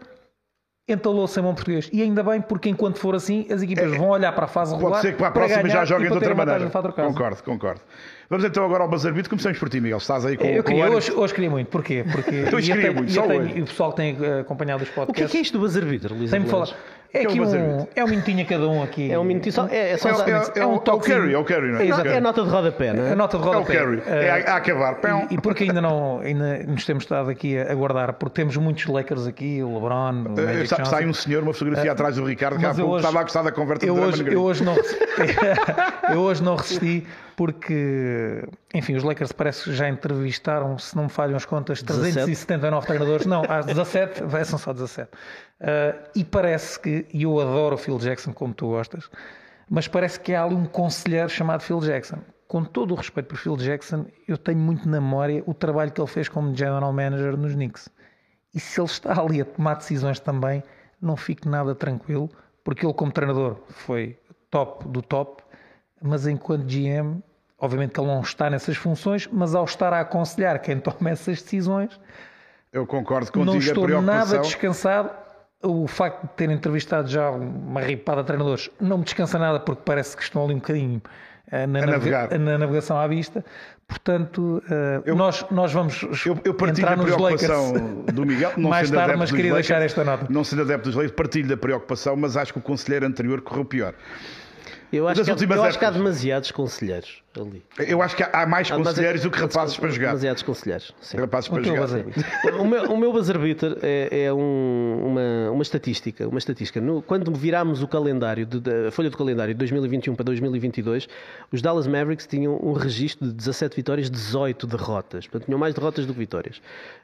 entalou-se em bom português. E ainda bem, porque enquanto for assim, as equipas é, vão olhar para a fase regular. Pode ser que para a próxima já joguem de outra maneira. Concordo, concordo. Vamos então agora ao Buzzer Beat. Começamos por ti, Miguel. Estás aí com, eu queria, com hoje, hoje queria muito. Porquê? Porque hoje queria muito, só tenho, hoje. E o pessoal que tem acompanhado os podcasts. O que é, que é isto do Buzzer Beat, Luís? Tem-me falar. É, aqui um, é um minutinho a cada um aqui. É um minutinho só. É, é, só, é, é, é, um é o carry, é o carry, não é? É, a nota de rodapé, não é? A nota de rodapé. É o carry, é a, a acabar. E, e, porque ainda não ainda nos temos estado aqui a aguardar, porque temos muitos Lakers aqui, o LeBron, o eh, Magic Está aí um senhor, uma fotografia uh, atrás do Ricardo, que há pouco hoje, estava a gostar da conversa eu hoje, eu hoje não Eu hoje não resisti porque, enfim, os Lakers parece que já entrevistaram, se não me falham as contas, 379 treinadores. Não, às 17, são só 17. Uh, e parece que, e eu adoro o Phil Jackson como tu gostas, mas parece que há ali um conselheiro chamado Phil Jackson. Com todo o respeito por Phil Jackson, eu tenho muito na memória o trabalho que ele fez como general manager nos Knicks. E se ele está ali a tomar decisões também, não fique nada tranquilo, porque ele como treinador foi top do top, mas enquanto GM, obviamente que ele não está nessas funções, mas ao estar a aconselhar quem toma essas decisões, eu concordo contigo. Não estou nada descansado. O facto de ter entrevistado já uma ripada de treinadores não me descansa nada porque parece que estão ali um bocadinho eh, na, navega na navegação à vista. Portanto, uh, eu, nós, nós vamos eu, eu partilho entrar a preocupação Lakers. do Miguel. Não Mais tarde, mas queria Lakers, deixar esta nota. Não sendo adepto dos Lakers, partilho da preocupação, mas acho que o conselheiro anterior correu pior. Eu acho, que, há, eu acho que há demasiados conselheiros ali. Eu acho que há mais conselheiros do que rapazes para jogar. Demasiados conselheiros. Sim. Rapazes para jogar. o, meu, o meu buzzer beater é, é um, uma, uma estatística. Uma estatística. No, quando virámos o calendário, de, de, a folha do calendário de 2021 para 2022, os Dallas Mavericks tinham um registro de 17 vitórias, 18 derrotas. Portanto, tinham mais derrotas do que vitórias.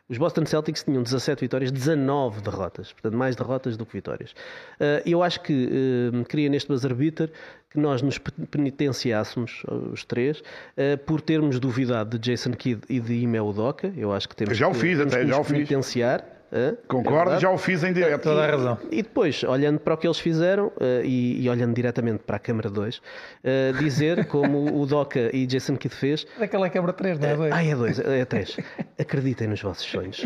Os Boston Celtics tinham 17 vitórias, 19 derrotas. Portanto, mais derrotas do que vitórias. Uh, eu acho que uh, queria neste buzzer beater que nós nos penitenciássemos, os três, uh, por termos duvidado de Jason Kidd e de Ime Udoka. Eu acho que temos já o fiz, temos até, que já o fiz. penitenciar. Uh, Concordo, é já o fiz em direto. Toda a razão. E depois, olhando para o que eles fizeram uh, e, e, olhando diretamente para a Câmara 2, uh, dizer como o Doca e Jason Kidd fez. Daquela Câmara 3, não é 2? Ah, é 2, é 3. Acreditem nos vossos sonhos.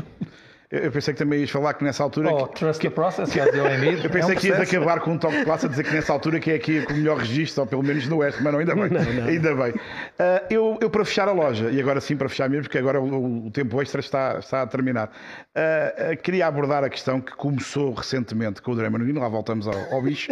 Eu pensei que também ias falar que nessa altura. Oh, que, trust que, the process, que, eu pensei é um que ias acabar com um toque de classe a dizer que nessa altura que é aqui com o melhor registro, ou pelo menos no Oeste, mas não, ainda bem. Não, não. Ainda bem. Uh, eu, eu, para fechar a loja, e agora sim para fechar mesmo, porque agora o, o tempo extra está, está a terminar, uh, uh, queria abordar a questão que começou recentemente com o Draymond Green, lá voltamos ao, ao bicho,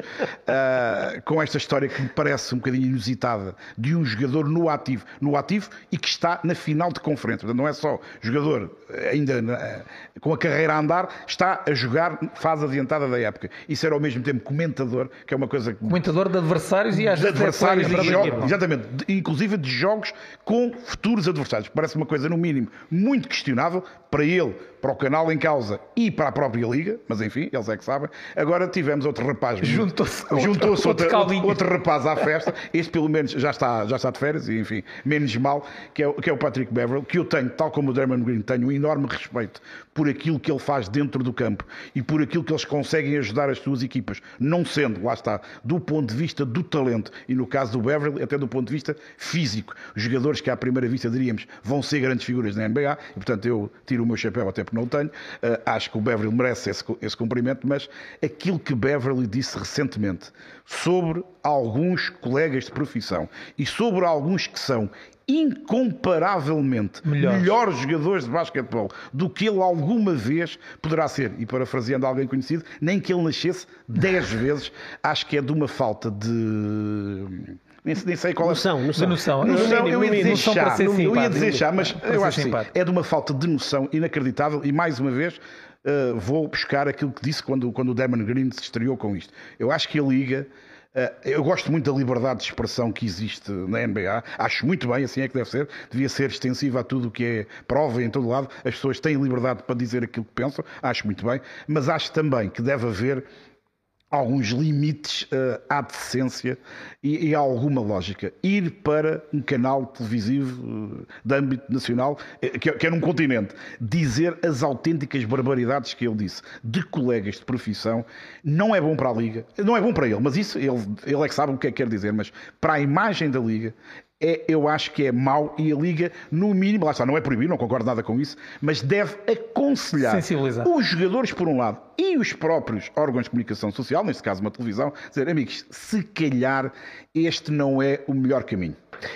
com esta história que me parece um bocadinho inusitada de um jogador no ativo, no ativo e que está na final de conferência. Portanto, não é só jogador ainda na, com a carreira a andar, está a jogar fase adiantada da época. Isso era ao mesmo tempo comentador, que é uma coisa. Comentador de adversários e às. De adversários, de jogos, exatamente, inclusive de jogos com futuros adversários. Parece uma coisa, no mínimo, muito questionável para ele, para o canal em causa e para a própria Liga, mas enfim, eles é que sabem. Agora tivemos outro rapaz. Juntou-se juntou outro, outro, outro, rapaz à festa. Este, pelo menos, já está, já está de férias e, enfim, menos mal, que é, que é o Patrick Beverly, que eu tenho, tal como o Dermond Green, tenho um enorme respeito por aquilo que ele faz dentro do campo e por aquilo que eles conseguem ajudar as suas equipas, não sendo, lá está, do ponto de vista do talento e no caso do Beverly, até do ponto de vista físico. Jogadores que à primeira vista diríamos vão ser grandes figuras na NBA e, portanto, eu tiro o meu chapéu até porque não o tenho. Uh, acho que o Beverly merece esse, esse cumprimento, mas aquilo que Beverly disse recentemente sobre alguns colegas de profissão e sobre alguns que são incomparavelmente melhores. melhores jogadores de basquetebol do que ele alguma vez poderá ser. E parafraseando alguém conhecido, nem que ele nascesse dez vezes, acho que é de uma falta de nem, nem sei qual é. Noção, noção. Noção. noção eu ia dizer chá, eu ia dizer chá, mas eu acho que é de uma falta de noção inacreditável e mais uma vez uh, vou buscar aquilo que disse quando, quando o Damon Green se estreou com isto. Eu acho que a Liga eh, eu gosto muito da liberdade de expressão que existe na NBA. Acho muito bem, assim é que deve ser. Devia ser extensiva a tudo o que é prova em todo lado. As pessoas têm liberdade para dizer aquilo que pensam. Acho muito bem. Mas acho também que deve haver alguns limites uh, à decência e, e, a alguma lógica. Ir para um canal televisivo uh, de âmbito nacional, uh, que, que é num continente, dizer as autênticas barbaridades que ele disse de colegas de profissão, não é bom para a Liga, não é bom para ele, mas isso ele, ele é que sabe o que é que quer dizer, mas para a imagem da Liga é, eu acho que é mau e a Liga, no mínimo, lá está, não é proibido, não concordo nada com isso, mas deve aconselhar os jogadores, por um lado, e os próprios órgãos de comunicação social, neste caso uma televisão, dizer, amigos, se calhar este não é o melhor caminho.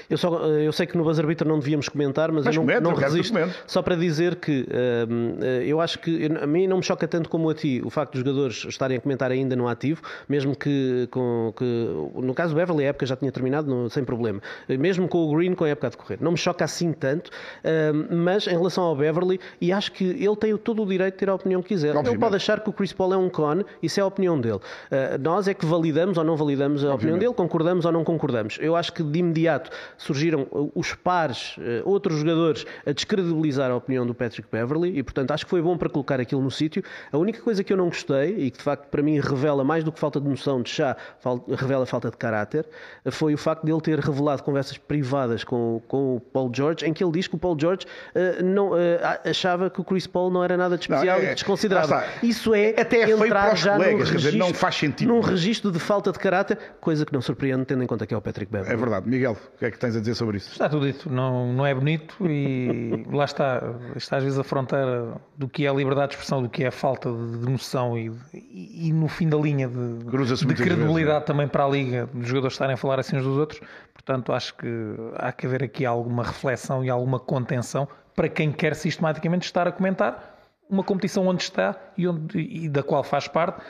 Eu, só, eu sei que no buzzer beater não devíamos comentar, mas, mas eu não, não resisto. Só para dizer que uh, eu acho que a mim não me choca tanto como a ti o facto dos jogadores estarem a comentar ainda no ativo, mesmo que, com, que no caso do Beverly a época já tinha terminado no, sem problema, mesmo com o Green com a época a decorrer. Não me choca assim tanto, uh, mas em relação ao Beverly, e acho que ele tem todo o direito de ter a opinião que quiser. Obviamente. Ele pode achar que o Chris Paul é um con, isso é a opinião dele. Uh, nós é que validamos ou não validamos a Obviamente. opinião dele, concordamos ou não concordamos. Eu acho que de imediato surgiram uh, os pares, uh, outros jogadores, a descredibilizar a opinião do Patrick Beverly e, portanto, acho que foi bom para colocar aquilo no sítio. A única coisa que eu não gostei e que, de facto, para mim revela mais do que falta de noção de chá, revela falta de caráter, foi o facto de ele ter revelado conversas privadas com, com o Paul George, em que ele diz que o Paul George uh, não, achava que o Chris Paul não era nada de especial não, é, e desconsiderável. Isso é é, até é entrar já colegas, registro, dizer, não faz sentido. Num registro de falta de caráter, coisa que não surpreende, tendo em conta que é o Patrick Beverly. É verdade. Miguel, o que é que tens a dizer sobre isso? Está tudo dito. Não, não é bonito e lá está. Está às vezes a fronteira do que é a liberdade de expressão, do que é a falta de noção e, e, e no fim da linha de, de credibilidade vezes, é? também para a Liga, dos jogadores estarem a falar assim uns dos outros. Portanto, acho que há que haver aqui alguma reflexão e alguma contenção para quem quer sistematicamente estar a comentar uma competição onde está e, onde, e da qual faz parte,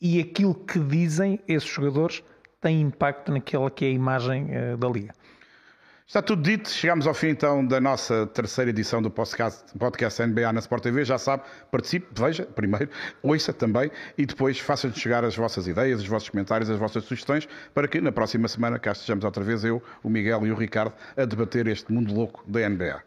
e aquilo que dizem esses jogadores tem impacto naquela que é a imagem uh, da Liga. Está tudo dito, chegamos ao fim então da nossa terceira edição do podcast, podcast NBA na Sport TV. Já sabe, participe, veja primeiro, ouça também e depois faça-nos chegar as vossas ideias, os vossos comentários, as vossas sugestões para que na próxima semana cá estejamos outra vez eu, o Miguel e o Ricardo a debater este mundo louco da NBA.